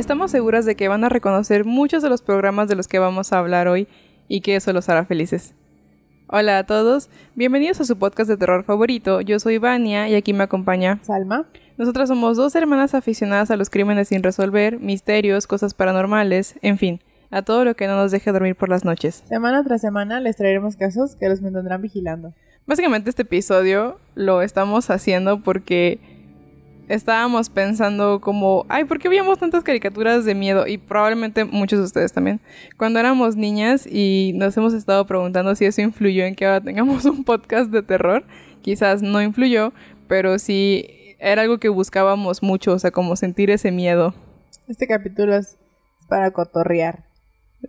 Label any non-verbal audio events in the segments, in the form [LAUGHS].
Estamos seguras de que van a reconocer muchos de los programas de los que vamos a hablar hoy y que eso los hará felices. Hola a todos, bienvenidos a su podcast de terror favorito. Yo soy Vania y aquí me acompaña Salma. Nosotras somos dos hermanas aficionadas a los crímenes sin resolver, misterios, cosas paranormales, en fin, a todo lo que no nos deje dormir por las noches. Semana tras semana les traeremos casos que los mantendrán vigilando. Básicamente este episodio lo estamos haciendo porque estábamos pensando como, ay, ¿por qué veíamos tantas caricaturas de miedo? Y probablemente muchos de ustedes también. Cuando éramos niñas y nos hemos estado preguntando si eso influyó en que ahora tengamos [LAUGHS] un podcast de terror. Quizás no influyó, pero sí era algo que buscábamos mucho, o sea, como sentir ese miedo. Este capítulo es para cotorrear.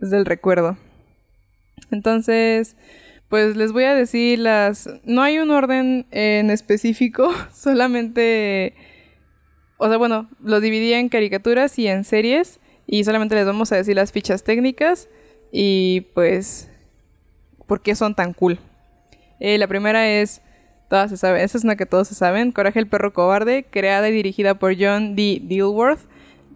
Es del recuerdo. Entonces, pues les voy a decir las... No hay un orden en específico, [LAUGHS] solamente o sea, bueno, lo dividí en caricaturas y en series y solamente les vamos a decir las fichas técnicas y pues por qué son tan cool. Eh, la primera es, todas se saben, esa es una que todos se saben, Coraje el perro cobarde, creada y dirigida por John D. Dilworth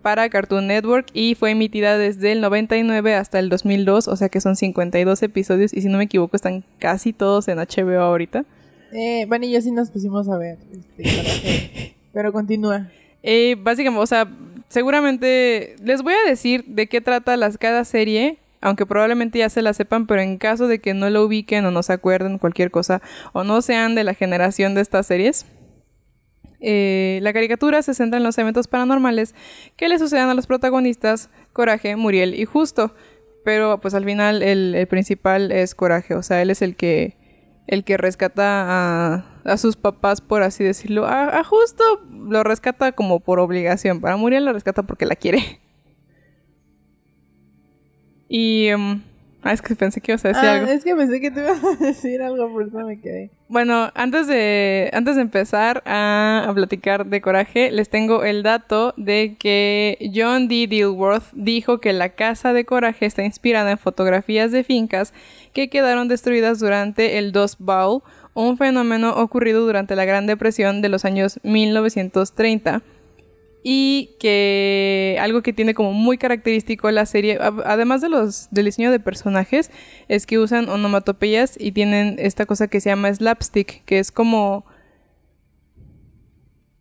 para Cartoon Network y fue emitida desde el 99 hasta el 2002, o sea que son 52 episodios y si no me equivoco están casi todos en HBO ahorita. Eh, bueno, y yo sí nos pusimos a ver, este, [LAUGHS] pero continúa. Eh, básicamente, o sea, seguramente les voy a decir de qué trata las, cada serie, aunque probablemente ya se la sepan, pero en caso de que no lo ubiquen o no se acuerden cualquier cosa o no sean de la generación de estas series. Eh, la caricatura se centra en los eventos paranormales que le suceden a los protagonistas Coraje, Muriel y Justo. Pero pues al final el, el principal es Coraje, o sea, él es el que el que rescata a, sus papás, por así decirlo. A, Justo lo rescata como por obligación. Para Muriel lo rescata porque la quiere. Y... Em, Ah, es que pensé que ibas a decir ah, algo. Es que pensé que te ibas a decir algo, por eso me quedé. Bueno, antes de, antes de empezar a, platicar de Coraje, les tengo el dato de que John D. Dilworth dijo que la casa de Coraje está inspirada en fotografías de fincas que quedaron destruidas durante el Dust Bowl, un fenómeno ocurrido durante la Gran Depresión de los años 1930 y que algo que tiene como muy característico la serie, además de los del diseño de personajes, es que usan onomatopeyas y tienen esta cosa que se llama slapstick, que es como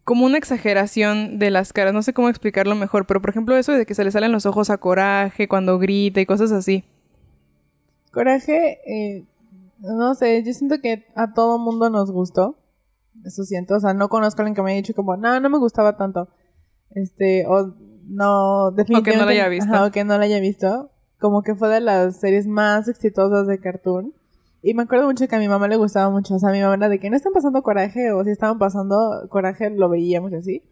como una exageración de las caras, no sé cómo explicarlo mejor, pero por ejemplo eso de que se le salen los ojos a Coraje cuando grita y cosas así. Coraje, eh, no sé, yo siento que a todo mundo nos gustó. Eso siento, o sea, no conozco a alguien que me haya dicho como, no, no me gustaba tanto este, o no, definitivamente. O que no la haya visto. o que no la haya visto. Como que fue de las series más exitosas de Cartoon. Y me acuerdo mucho que a mi mamá le gustaba mucho. O sea, a mi mamá era de que no están pasando coraje, o si estaban pasando coraje, lo veíamos así.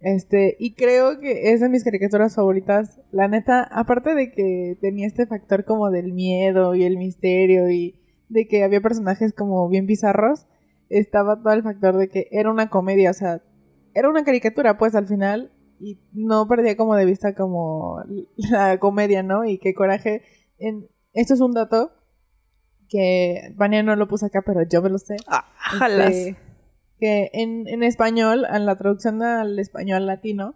Este, y creo que es de mis caricaturas favoritas. La neta, aparte de que tenía este factor como del miedo y el misterio y de que había personajes como bien bizarros, estaba todo el factor de que era una comedia, o sea, era una caricatura, pues al final, y no perdía como de vista como [LAUGHS] la comedia, ¿no? Y qué coraje. En, esto es un dato que Vania no lo puse acá, pero yo me lo sé. Ah, este, que en, en español, en la traducción al español latino,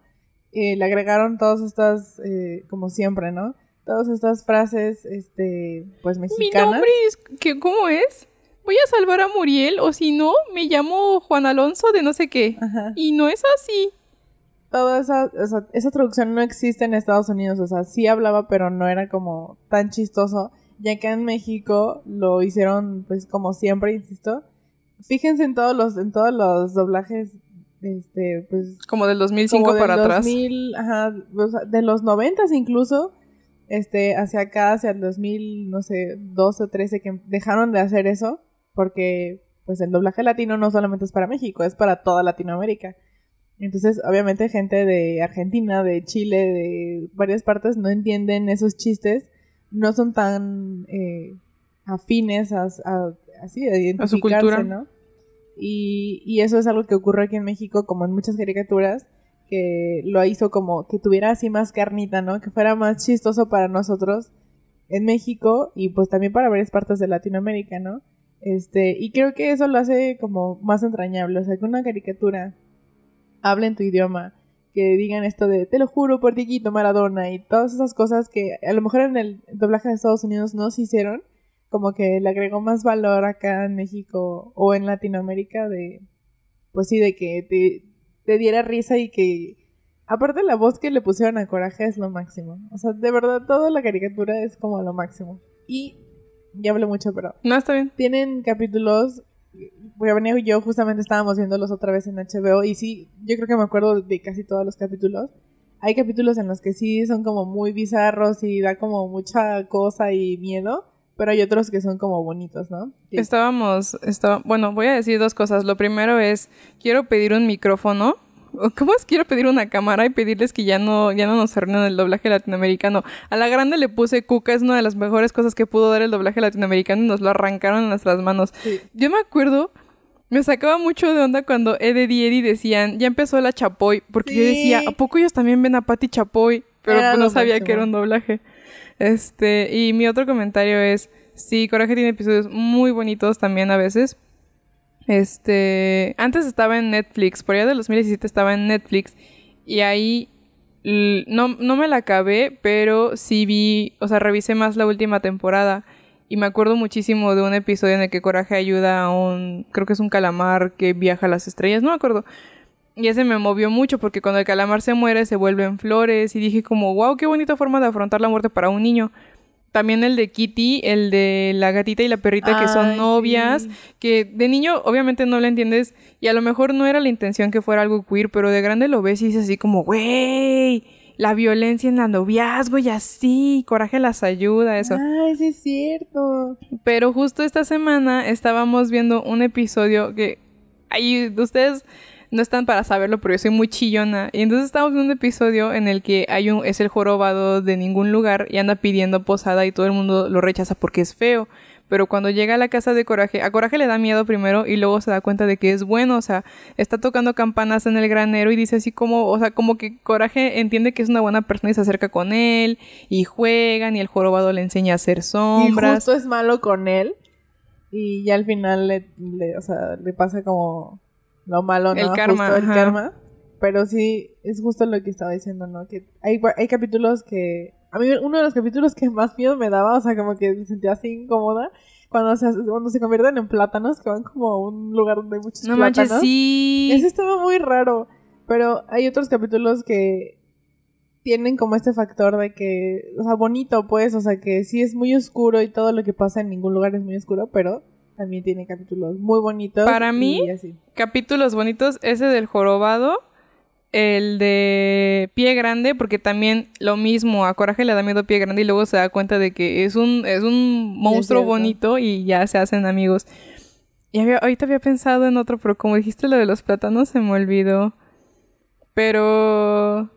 eh, le agregaron todas estas, eh, como siempre, ¿no? Todas estas frases, este, pues mexicanas. Mi nombre es, ¿qué, ¿cómo es? Voy a salvar a Muriel o si no, me llamo Juan Alonso de no sé qué. Y no es así. Toda esa, esa, traducción no existe en Estados Unidos, o sea, sí hablaba, pero no era como tan chistoso. Ya que en México lo hicieron, pues como siempre, insisto. Fíjense en todos los, en todos los doblajes este, pues... Como del 2005 para atrás. Ajá, de los 90 incluso, este, hacia acá, hacia el 2000, no sé, 12 o 13, que dejaron de hacer eso porque pues el doblaje latino no solamente es para México, es para toda Latinoamérica. Entonces, obviamente, gente de Argentina, de Chile, de varias partes no entienden esos chistes, no son tan eh, afines a, así, a identificarse, su cultura. ¿no? Y, y eso es algo que ocurre aquí en México, como en muchas caricaturas, que lo hizo como que tuviera así más carnita, ¿no? Que fuera más chistoso para nosotros en México y pues también para varias partes de Latinoamérica, ¿no? Este, y creo que eso lo hace como más entrañable, o sea, que una caricatura hable en tu idioma, que digan esto de te lo juro por Dieguito Maradona y todas esas cosas que a lo mejor en el doblaje de Estados Unidos no se hicieron, como que le agregó más valor acá en México o en Latinoamérica de, pues sí, de que te, te diera risa y que Aparte la voz que le pusieron a Coraje es lo máximo. O sea, de verdad, toda la caricatura es como lo máximo. Y ya hablé mucho, pero... No, está bien. Tienen capítulos... Voy a venir yo justamente estábamos viéndolos otra vez en HBO y sí, yo creo que me acuerdo de casi todos los capítulos. Hay capítulos en los que sí son como muy bizarros y da como mucha cosa y miedo, pero hay otros que son como bonitos, ¿no? Estábamos, estaba, bueno, voy a decir dos cosas. Lo primero es, quiero pedir un micrófono [LAUGHS] ¿Cómo es? Quiero pedir una cámara y pedirles que ya no, ya no nos arruinen el doblaje latinoamericano. A la grande le puse Cuca, es una de las mejores cosas que pudo dar el doblaje latinoamericano y nos lo arrancaron en nuestras manos. Yo me acuerdo, me sacaba mucho de onda cuando Ed y Eddie decían, ya empezó la Chapoy, porque yo decía, ¿a poco ellos también ven a Patty Chapoy? Pero pues no sabía que era un doblaje. Este, y mi otro comentario es, sí, Coraje tiene episodios muy bonitos también a veces, este, antes estaba en Netflix, por allá de 2017 estaba en Netflix y ahí no, no me la acabé, pero sí vi, o sea, revisé más la última temporada y me acuerdo muchísimo de un episodio en el que Coraje ayuda a un, creo que es un calamar que viaja a las estrellas, no me acuerdo. Y ese me movió mucho porque cuando el calamar se muere se vuelven flores y dije como, wow, qué bonita forma de afrontar la muerte para un niño. También el de Kitty, el de la gatita y la perrita que son novias, que de niño obviamente no lo entiendes y a lo mejor no era la intención que fuera algo queer, pero de grande lo ves y dices así como, güey, la violencia en el noviazgo y así, coraje las ayuda, eso. Ay, sí es cierto. Pero justo esta semana estábamos viendo un episodio que ahí ustedes no están para saberlo, pero yo soy muy chillona. Y entonces estamos en un episodio en el que hay un, es el jorobado de ningún lugar y anda pidiendo posada y todo el mundo lo rechaza porque es feo. Pero cuando llega a la casa de Coraje, a Coraje le da miedo primero y luego se da cuenta de que es bueno, o sea, está tocando campanas en el granero y dice así como, o sea, como que Coraje entiende que es una buena persona y se acerca con él y juegan y el jorobado le enseña a hacer sombras. Y justo es malo con él y ya al final le, le o sea, le pasa como lo malo, ¿no? El karma. el karma. Pero sí, es justo lo que estaba diciendo, ¿no? Que hay, hay capítulos que... A mí uno de los capítulos que más miedo me daba, o sea, como que me sentía así incómoda, cuando se, cuando se convierten en plátanos, que van como a un lugar donde hay muchos no plátanos. Manches, sí. Eso estaba muy raro. Pero hay otros capítulos que tienen como este factor de que, o sea, bonito pues, o sea, que sí es muy oscuro y todo lo que pasa en ningún lugar es muy oscuro, pero también tiene capítulos muy bonitos. Para mí, capítulos bonitos, ese del jorobado, el de pie grande, porque también lo mismo, a Coraje le da miedo pie grande y luego se da cuenta de que es un, es un monstruo bonito y ya se hacen amigos. Y había, ahorita había pensado en otro, pero como dijiste lo de los plátanos, se me olvidó. Pero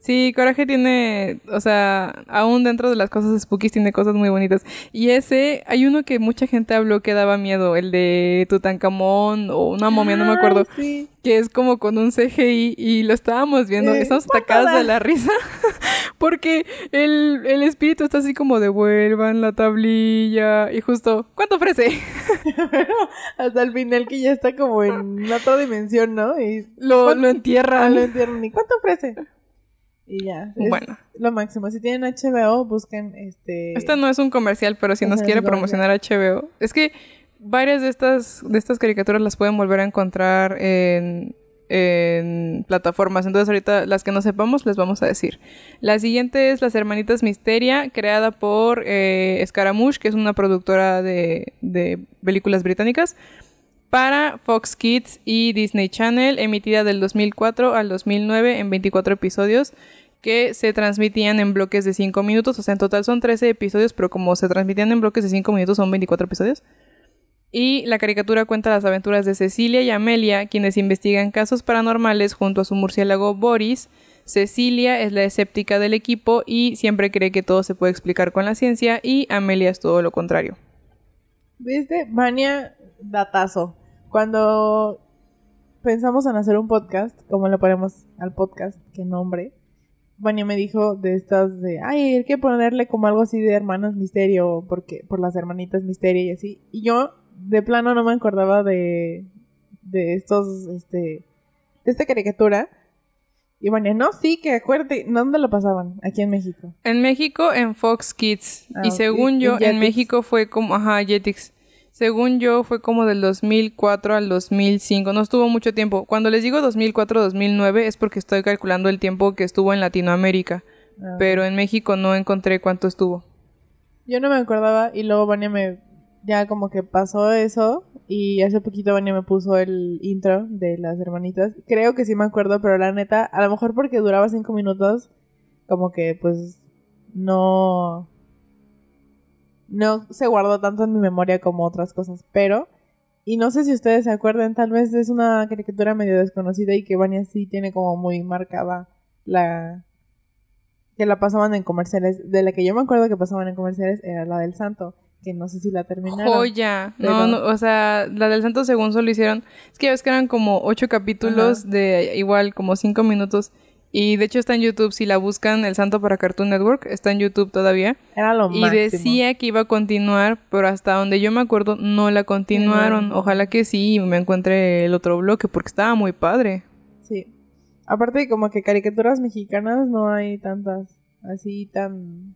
Sí, Coraje tiene, o sea, aún dentro de las cosas spooky tiene cosas muy bonitas. Y ese, hay uno que mucha gente habló que daba miedo, el de Tutankamón o una momia, no me acuerdo. Que es como con un CGI y lo estábamos viendo, estamos atacados de la risa. [LAUGHS] porque el, el espíritu está así como devuelvan la tablilla y justo, ¿cuánto ofrece? [LAUGHS] hasta el final que ya está como en otra dimensión, ¿no? Y lo, lo entierran. Lo entierran. ¿Y cuánto ofrece? Y ya. bueno. Lo máximo. Si tienen HBO, busquen este. Este no es un comercial, pero si nos quiere promocionar HBO. Es que varias de estas, de estas caricaturas las pueden volver a encontrar en, en plataformas. Entonces ahorita las que no sepamos les vamos a decir. La siguiente es Las Hermanitas Misteria, creada por eh, Scaramouche, que es una productora de, de películas británicas para Fox Kids y Disney Channel, emitida del 2004 al 2009 en 24 episodios que se transmitían en bloques de 5 minutos, o sea, en total son 13 episodios, pero como se transmitían en bloques de 5 minutos son 24 episodios. Y la caricatura cuenta las aventuras de Cecilia y Amelia, quienes investigan casos paranormales junto a su murciélago Boris. Cecilia es la escéptica del equipo y siempre cree que todo se puede explicar con la ciencia y Amelia es todo lo contrario. ¿Viste? Mania datazo. Cuando pensamos en hacer un podcast, como le ponemos al podcast, qué nombre, Vania me dijo de estas de, ay, hay que ponerle como algo así de hermanas misterio, porque, por las hermanitas misterio y así. Y yo, de plano, no me acordaba de, de estos, este, de esta caricatura. Y bueno, no, sí, que acuérdate, ¿dónde lo pasaban? Aquí en México. En México, en Fox Kids. Ah, y según yo, En. México fue como, ajá, Jetix. Según yo, fue como del 2004 al 2005. No estuvo mucho tiempo. Cuando les digo 2004-2009 es porque estoy calculando el tiempo que estuvo en Latinoamérica. Ah, Pero en México no encontré cuánto estuvo. Yo no me acordaba y luego Vania me... Ya como que pasó eso y hace poquito Vania me puso el intro de las hermanitas. Creo que sí me acuerdo, pero la neta, a lo mejor porque duraba cinco minutos, como que pues no... No se guardó tanto en mi memoria como otras cosas, pero... Y no sé si ustedes se acuerdan, tal vez es una caricatura medio desconocida y que Vania sí tiene como muy marcada la... Que la pasaban en comerciales. De la que yo me acuerdo que pasaban en comerciales era la del santo, que no sé si la terminaron. Joya. Pero- No, no, o sea, la del Santo según solo hicieron. Es que ya ves que eran como ocho capítulos Ajá. de igual como cinco minutos. Y de hecho está en YouTube. Si la buscan, El Santo para Cartoon Network, está en YouTube todavía. Era lo Y máximo. decía que iba a continuar, pero hasta donde yo me acuerdo no la continuaron. No. Ojalá que sí y me encuentre el otro bloque porque estaba muy padre. Sí. Aparte, como que caricaturas mexicanas no hay tantas así tan.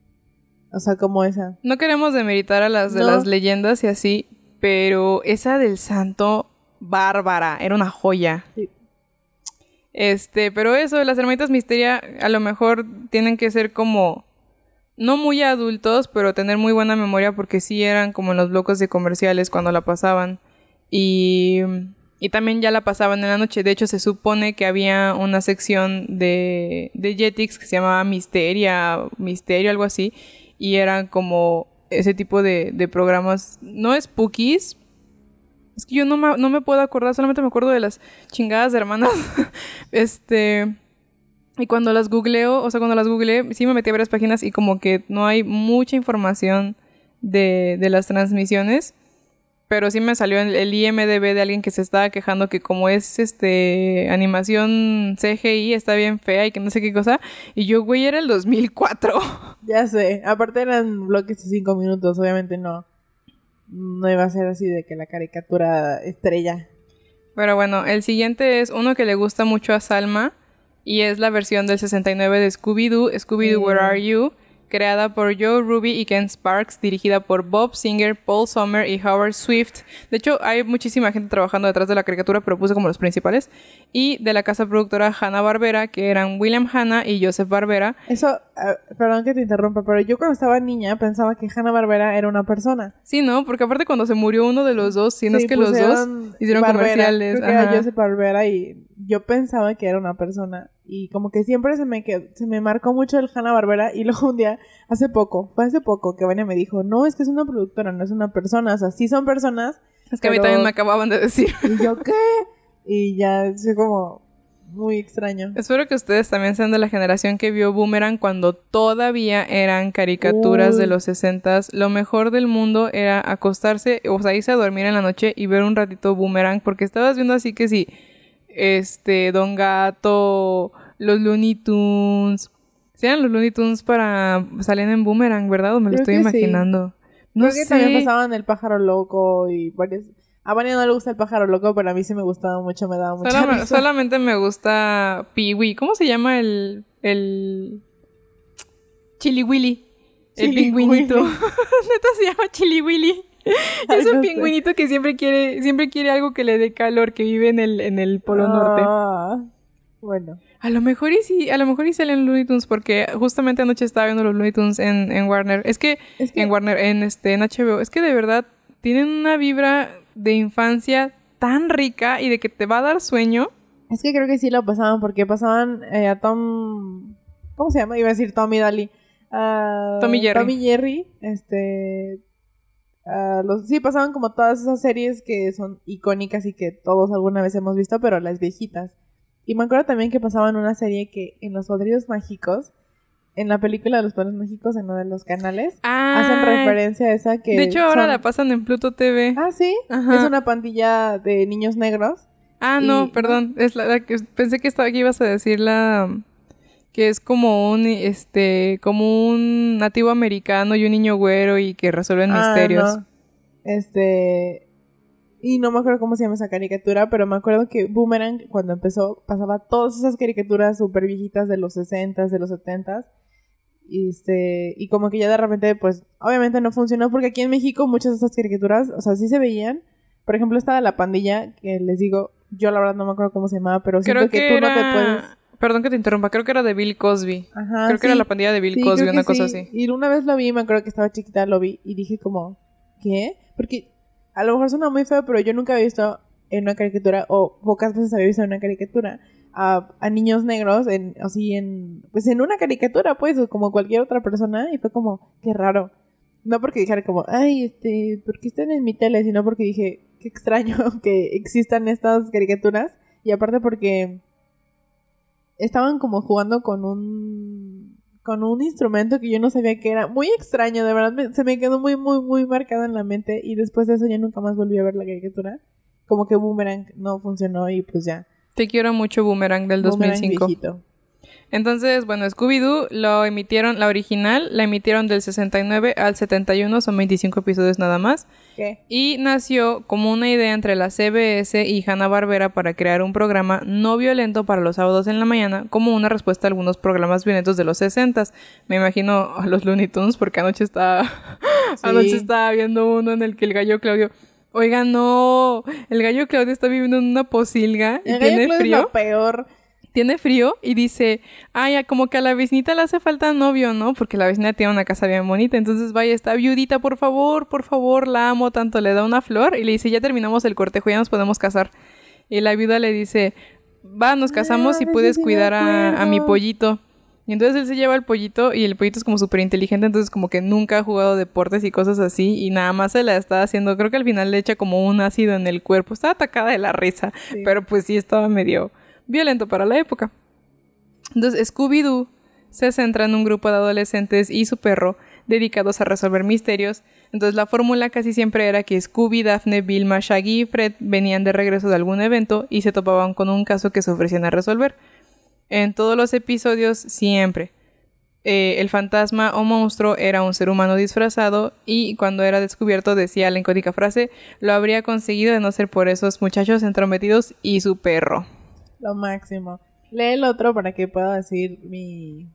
O sea, como esa. No queremos demeritar a las de No. las leyendas y así, pero esa del santo, bárbara, era una joya. Sí. Este, pero eso, las hermanitas misteria a lo mejor tienen que ser como, no muy adultos, pero tener muy buena memoria porque sí eran como en los bloques de comerciales cuando la pasaban. Y, y también ya la pasaban en la noche. De hecho, se supone que había una sección de, de Jetix que se llamaba Misteria, Misterio, algo así. Y eran como ese tipo de, de programas, no spookies. Es que yo no me, puedo acordar, solamente me acuerdo de las chingadas de hermanas. [LAUGHS] este. Y cuando las googleo, o sea, cuando las googleé, sí me metí a varias páginas y como que no hay mucha información de, las transmisiones. Pero sí me salió el, el IMDB de alguien que se estaba quejando que como es este animación CGI está bien fea y que no sé qué cosa. Y yo, güey, era el 2004. Ya sé. Aparte eran bloques de cinco minutos, obviamente no. No iba a ser así de que la caricatura estrella. Pero bueno, el siguiente es uno que le gusta mucho a Salma y es la versión del 69 de Scooby-Doo, Scooby-Doo. Where Are You, creada por Joe Ruby y Ken Sparks, dirigida por Bob Singer, Paul Sommer y Howard Swift. De hecho, hay muchísima gente trabajando detrás de la caricatura, pero puse como los principales. Y de la casa productora Hanna-Barbera, que eran William Hanna y Joseph Barbera. Eso, ah, perdón que te interrumpa, pero yo cuando estaba niña pensaba que Hanna Barbera era una persona. Sí, ¿no? Porque aparte cuando se murió uno de los dos, si no Sí, es que los dos hicieron Barbera. comerciales. Creo que era. Joseph Barbera y yo pensaba que era una persona. Y como que siempre se me, qued- se me marcó mucho el Hanna Barbera. Y [LAUGHS] luego un día, hace poco, fue hace poco que Vania me dijo: No, es que es una productora, no es una persona. O sea, sí son personas. Es que a mí también me acababan de decir. [LAUGHS] Y yo, ¿qué? Y ya, fue como muy extraño. Espero que ustedes también sean de la generación que vio Boomerang cuando todavía eran caricaturas de los 60 Lo mejor del mundo era acostarse, o sea, irse a dormir en la noche y ver un ratito Boomerang, porque estabas viendo así que sí, este, Don Gato, los Looney Tunes. Sí, eran los Looney Tunes para salían en Boomerang, ¿verdad? O me lo Creo estoy que sí. imaginando. No Creo que sé. también pasaban el pájaro loco y varias. A Vania no le gusta el pájaro loco, pero a mí sí me gustaba mucho, me daba mucha risa. solamente me gusta Pee-wee. ¿Cómo se llama el. el. Chili Willy? El pingüinito. Willy. [LAUGHS] Neta se llama Chili Willy. Ay, es un no sé. pingüinito que siempre quiere, siempre quiere algo que le dé calor, que vive en el, en el Polo Norte. Ah, Bueno. A lo mejor y sí, a lo mejor y salen Looney Tunes, porque justamente anoche estaba viendo los Looney Tunes en, en Warner. Es que, Es que- en Warner, en este, en HBO, es que de verdad tienen una vibra de infancia tan rica y de que te va a dar sueño. Es que creo que sí lo pasaban porque pasaban eh, a Tom. ¿Cómo se llama? Iba a decir Tommy Daly. Ah, Tom y Jerry. Tom y Jerry. Este. los, sí, pasaban como todas esas series que son icónicas y que todos alguna vez hemos visto, pero las viejitas. Y me acuerdo también que pasaban una serie que en Los Padrinos Mágicos, en la película de Los Padrinos Mágicos, en uno de los canales, hacen referencia a esa que. De hecho, ahora son- la pasan en Pluto TV. Ah, sí. Ajá. Es una pandilla de niños negros. Ah, Y- no, perdón. Es la, la que pensé que estaba que ibas a decir la que es como un este como un nativo americano y un niño güero y que resuelven Ah, misterios. no. Este. Y no me acuerdo cómo se llama esa caricatura, pero me acuerdo que Boomerang, cuando empezó, pasaba todas esas caricaturas súper viejitas de los 60s, de los 70s. Y, este, y como que ya de repente, pues, obviamente no funcionó, porque aquí en México muchas de esas caricaturas, o sea, sí se veían. Por ejemplo, estaba La Pandilla, que les digo, yo la verdad no me acuerdo cómo se llamaba, pero siento que, tú no te puedes... Perdón que te interrumpa, creo que era de Bill Cosby. Ajá, creo que era la pandilla de Bill Cosby, una cosa así. Y una vez lo vi, me acuerdo que estaba chiquita, lo vi y dije como, ¿qué? Porque a lo mejor suena muy feo, pero yo nunca había visto en una caricatura, o pocas veces había visto en una caricatura, a, niños negros, en, así en, pues en una caricatura, pues, como cualquier otra persona, y fue como, qué raro. No porque dijera como, ay, este, ¿por qué están en mi tele? Sino porque dije, qué extraño [LAUGHS] que existan estas caricaturas. Y aparte porque estaban como jugando con un con un instrumento que yo no sabía que era muy extraño, de verdad se me quedó muy, muy, muy marcado en la mente y después de eso ya nunca más volví a ver la caricatura. Como que Boomerang no funcionó y pues ya. Te quiero mucho Boomerang del 2005. Entonces, bueno, Scooby-Doo lo emitieron, la original, la emitieron del 69 al 71, son 25 episodios nada más. ¿Qué? Y nació como una idea entre la CBS y Hanna-Barbera para crear un programa no violento para los sábados en la mañana, como una respuesta a algunos programas violentos de los 60 Me imagino a los Looney Tunes, porque anoche estaba, [LAUGHS] anoche estaba viendo uno en el que el gallo Claudio... Oiga, no, el gallo Claudio está viviendo en una posilga y tiene frío. Es lo peor tiene frío y dice, ay, como que a la vecinita le hace falta novio, ¿no? Porque la vecina tiene una casa bien bonita. Entonces, vaya, está viudita, por favor, por favor, la amo tanto. Le da una flor y le dice, ya terminamos el cortejo, ya nos podemos casar. Y la viuda le dice, va, nos casamos y puedes cuidar a, mi pollito. Y entonces él se lleva el pollito y el pollito es como súper inteligente, entonces como que nunca ha jugado deportes y cosas así y nada más se la está haciendo, creo que al final le echa como un ácido en el cuerpo, estaba atacada de la risa, pero pues sí estaba medio violento para la época. Entonces, Scooby-Doo se centra en un grupo de adolescentes y su perro dedicados a resolver misterios. Entonces, la fórmula casi siempre era que Scooby, Daphne, Vilma, Shaggy y Fred venían de regreso de algún evento y se topaban con un caso que se ofrecían a resolver. En todos los episodios, siempre. Eh, el fantasma o monstruo era un ser humano disfrazado y cuando era descubierto decía la icónica frase, lo habría conseguido de no ser por esos muchachos entrometidos y su perro. Lo máximo. Lee el otro para que pueda decir mi...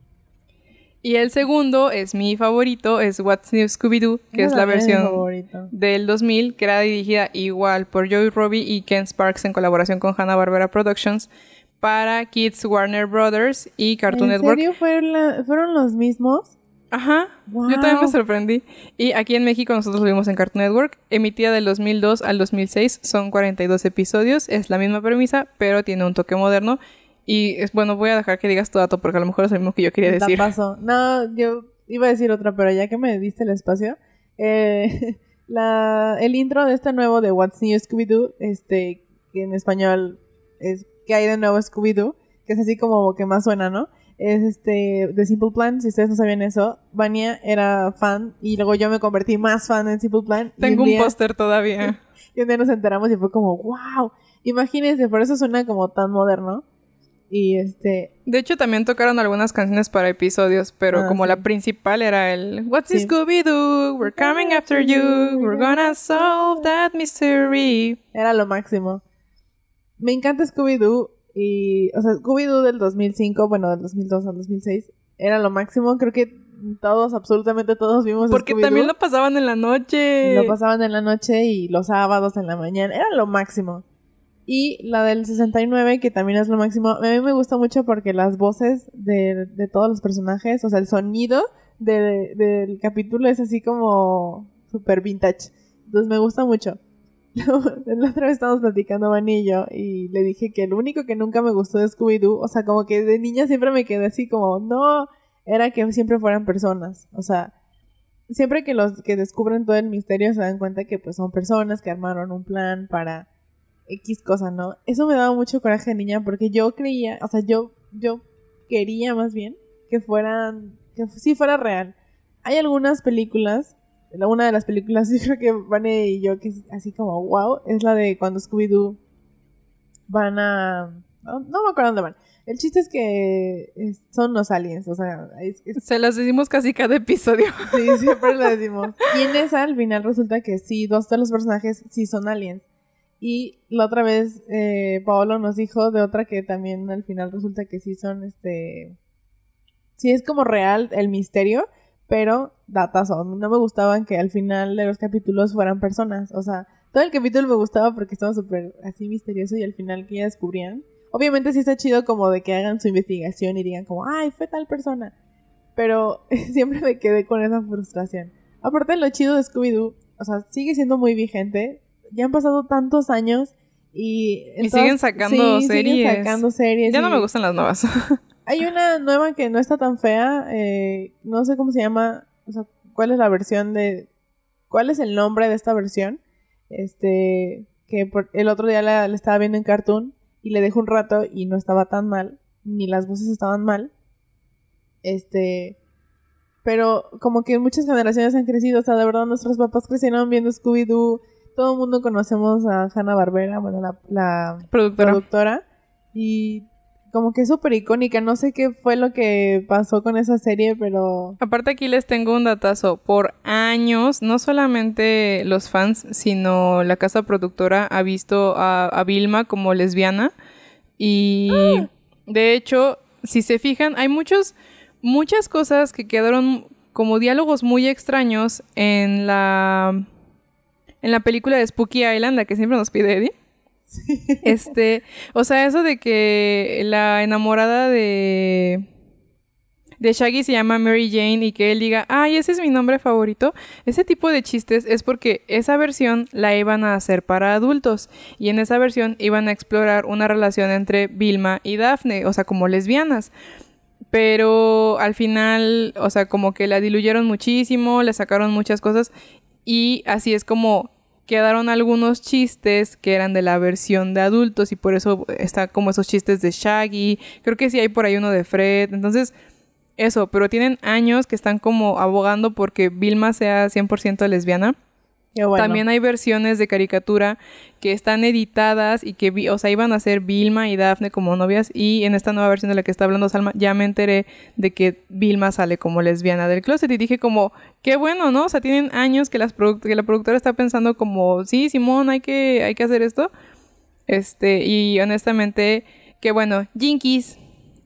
Y el segundo es mi favorito, es What's New Scooby-Doo, que es la versión del 2000, que era dirigida igual por Joey Robbie y Ken Sparks en colaboración con Hanna-Barbera Productions para Kids Warner Brothers y Cartoon Network. ¿En serio fueron, fueron los mismos? Ajá, yo también me sorprendí. Y aquí en México nosotros lo vimos en Cartoon Network, emitida del 2002 al 2006, son 42 episodios, es la misma premisa, pero tiene un toque moderno. Y es bueno, voy a dejar que digas tu dato porque a lo mejor es el mismo que yo quería decir. paso. No, yo iba a decir otra, pero ya que me diste el espacio, eh, [LAUGHS] la, el intro de este nuevo de What's New Scooby-Doo, este, que en español es que hay de nuevo Scooby-Doo, que es así como que más suena, ¿no? es este de Simple Plan. Si ustedes no sabían eso, Vania era fan y luego yo me convertí más fan en Simple Plan. Tengo un, póster todavía. [LAUGHS] y un día nos enteramos y fue como, wow. Imagínense, por eso suena como tan moderno. Y este. De hecho, también tocaron algunas canciones para episodios, pero ah, como la principal era el What's Scooby-Doo? We're coming after you. We're gonna solve that mystery. Era lo máximo. Me encanta Scooby-Doo y, o sea, Scooby-Doo del 2005, bueno, del 2002 al 2006, era lo máximo. Creo que todos, absolutamente todos vimos Porque también lo pasaban en la noche. Lo pasaban en la noche y los sábados en la mañana. Era lo máximo. Y la del 69, que también es lo máximo. A mí me gusta mucho porque las voces de, de todos los personajes, o sea, el sonido del capítulo es así como super vintage. Entonces me gusta mucho. [LAUGHS] la otra vez estábamos platicando Vani y y le dije que lo único que nunca me gustó de Scooby-Doo, o sea, como que de niña siempre me quedé así como, no, era que siempre fueran personas, o sea, siempre que los que descubren todo el misterio se dan cuenta que pues son personas que armaron un plan para X cosa, ¿no? Eso me daba mucho coraje de niña porque yo creía, o sea, yo, yo quería más bien que fueran, que sí fuera real. Hay algunas películas una de las películas, [LAUGHS] yo creo que Vane y yo, que es así como wow, es la de cuando Scooby-Doo van a. No, me acuerdo dónde van. El chiste es que son los aliens, o sea. Se las decimos casi cada episodio. [LAUGHS] Sí, siempre lo decimos. Y en esa, al final, resulta que sí, dos de los personajes sí son aliens. Y la otra vez eh, Paolo nos dijo de otra que también al final resulta que sí son este... Sí es como real el misterio, pero datazo. No me gustaban que al final de los capítulos fueran personas. O sea, todo el capítulo me gustaba porque estaba súper así misterioso y al final que ya descubrían. Obviamente sí está chido como de que hagan su investigación y digan como, ay, fue tal persona. Pero [LAUGHS] siempre me quedé con esa frustración. Aparte lo chido de Scooby-Doo, o sea, sigue siendo muy vigente ya han pasado tantos años y... y siguen sacando series. Siguen sacando series. Ya no me gustan las nuevas. [LAUGHS] hay una nueva que no está tan fea, eh, no sé cómo se llama, o sea, cuál es la versión de... ¿Cuál es el nombre de esta versión? Este, que el otro día la, estaba viendo en Cartoon y le dejó un rato y no estaba tan mal, ni las voces estaban mal. Este, pero como que muchas generaciones han crecido, o sea, de verdad nuestros papás crecieron viendo Scooby-Doo, todo el mundo conocemos a Hanna Barbera, bueno, la, productora. Y como que es súper icónica. No sé qué fue lo que pasó con esa serie, pero. Aparte, aquí les tengo un datazo. Por años, no solamente los fans, sino la casa productora ha visto a, a Vilma como lesbiana. Y ¡Ah! de hecho, si se fijan, hay muchos, muchas cosas que quedaron como diálogos muy extraños en la en la película de Spooky Island, la que siempre nos pide Eddie. [LAUGHS] Este, o sea, eso de que la enamorada de de Shaggy se llama Mary Jane y que él diga, ay, ese es mi nombre favorito. Ese tipo de chistes es porque esa versión la iban a hacer para adultos y en esa versión iban a explorar una relación entre Vilma y Daphne, o sea, como lesbianas. Pero al final, o sea, como que la diluyeron muchísimo, le sacaron muchas cosas y así es como quedaron algunos chistes que eran de la versión de adultos y por eso está como esos chistes de Shaggy. Creo que sí hay por ahí uno de Fred. Entonces, eso, pero tienen años que están como abogando porque Vilma sea 100% lesbiana. También hay versiones de caricatura que están editadas y que, o sea, iban a ser Vilma y Daphne como novias. Y en esta nueva versión de la que está hablando Salma, ya me enteré de que Vilma sale como lesbiana del closet. Y dije como, qué bueno, ¿no? O sea, tienen años que, la productora está pensando como, sí, Simón, hay que, hay que hacer esto. Este, y honestamente, qué bueno. Jinkies.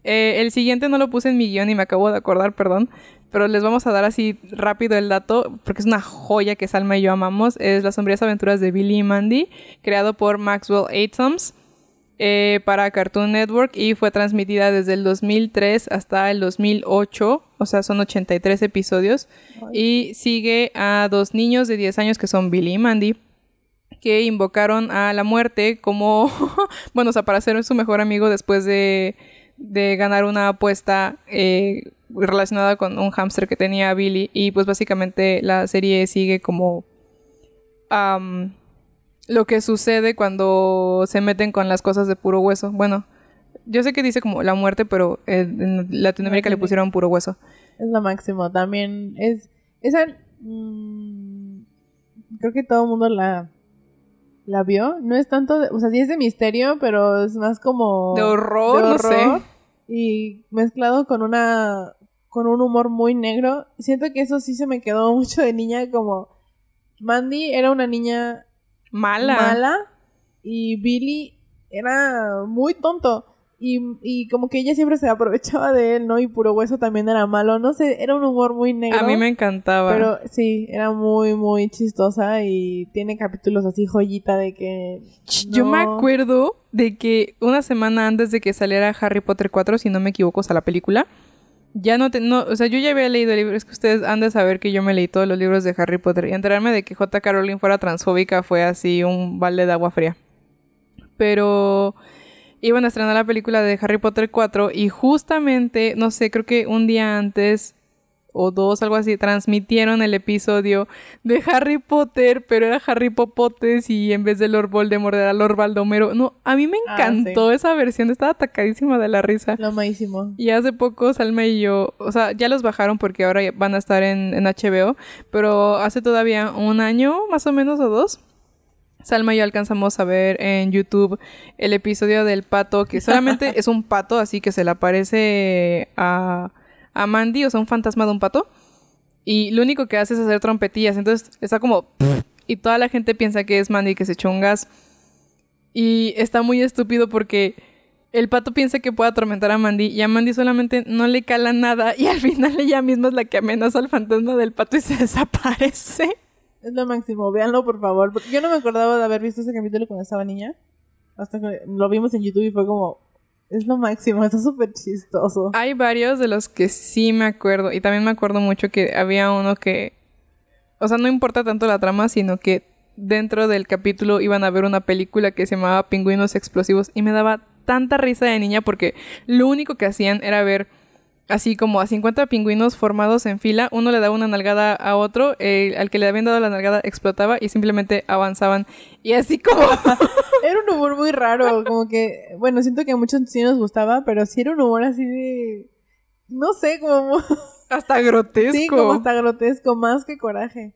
Eh, el siguiente no lo puse en mi guion y me acabo de acordar, perdón pero les vamos a dar así rápido el dato, porque es una joya que Salma y yo amamos. Es Las sombrías aventuras de Billy y Mandy, creado por Maxwell Atoms eh, para Cartoon Network y fue transmitida desde el 2003 hasta el 2008, o sea, son 83 episodios. Y sigue a dos niños de 10 años que son Billy y Mandy que invocaron a la muerte como, [LAUGHS] bueno, o sea, para ser su mejor amigo después de, de ganar una apuesta eh, relacionada con un hámster que tenía Billy y pues básicamente la serie sigue como lo que sucede cuando se meten con las cosas de puro hueso. Bueno, yo sé que dice como la muerte, pero en Latinoamérica le pusieron puro hueso. Es lo máximo. También es... Esa... Mm, creo que todo el mundo la... La vio. No es tanto... o sea, sí es de misterio, pero es más como... De horror, no sé. Y mezclado con una con un humor muy negro. Siento que eso sí se me quedó [LAUGHS] mucho de niña, como Mandy era una niña mala. Mala y Billy era muy tonto. Y, y, como que ella siempre se aprovechaba de él, ¿no? Y puro hueso también era malo. No sé, era un humor muy negro. A mí me encantaba. Pero sí, era muy, muy chistosa y tiene capítulos así joyita de que... Yo me acuerdo de que una semana antes de que saliera Harry Potter 4, si no me equivoco, o sea, la película, ya no, te, no, o sea, yo ya había leído libros, es que ustedes han de saber que yo me leí todos los libros de Harry Potter y enterarme de que J. Rowling fuera transfóbica fue así un balde de agua fría. Pero iban a estrenar la película de Harry Potter 4 y justamente, no sé, creo que un día antes o dos, algo así, transmitieron el episodio de Harry Potter, pero era Harry Popotes y en vez de Lord Voldemort era Lord Baldomero. No, a mí me ah, encantó esa versión, estaba atacadísima de la risa. Lo máximo. Y hace poco Salma y yo, o sea, ya los bajaron porque ahora van a estar en, en HBO, pero hace todavía un año, más o menos, o dos. Salma y yo alcanzamos a ver en YouTube el episodio del pato, que solamente [LAUGHS] es un pato, así que se le aparece a a Mandy, o sea, un fantasma de un pato. Y lo único que hace es hacer trompetillas. Entonces está como... Y toda la gente piensa que es Mandy que se echó un gas. Y está muy estúpido porque el pato piensa que puede atormentar a Mandy y a Mandy solamente no le cala nada y al final ella misma es la que amenaza al fantasma del pato y se [LAUGHS] desaparece. Es lo máximo, véanlo por favor. Yo no me acordaba de haber visto ese capítulo cuando estaba niña. Hasta que lo vimos en YouTube y fue como, es lo máximo, está súper chistoso. Hay varios de los que sí me acuerdo y también me acuerdo mucho que había uno que, o sea, no importa tanto la trama, sino que dentro del capítulo iban a ver una película que se llamaba Pingüinos Explosivos y me daba tanta risa de niña porque lo único que hacían era ver así como a 50 pingüinos formados en fila, uno le daba una nalgada a otro, al que le habían dado la nalgada explotaba y simplemente avanzaban. Y así como... [LAUGHS] era un humor muy raro, como que, bueno, siento que a muchos sí nos gustaba, pero sí era un humor así de... No sé, como... Hasta grotesco. Sí, como hasta grotesco, más que coraje.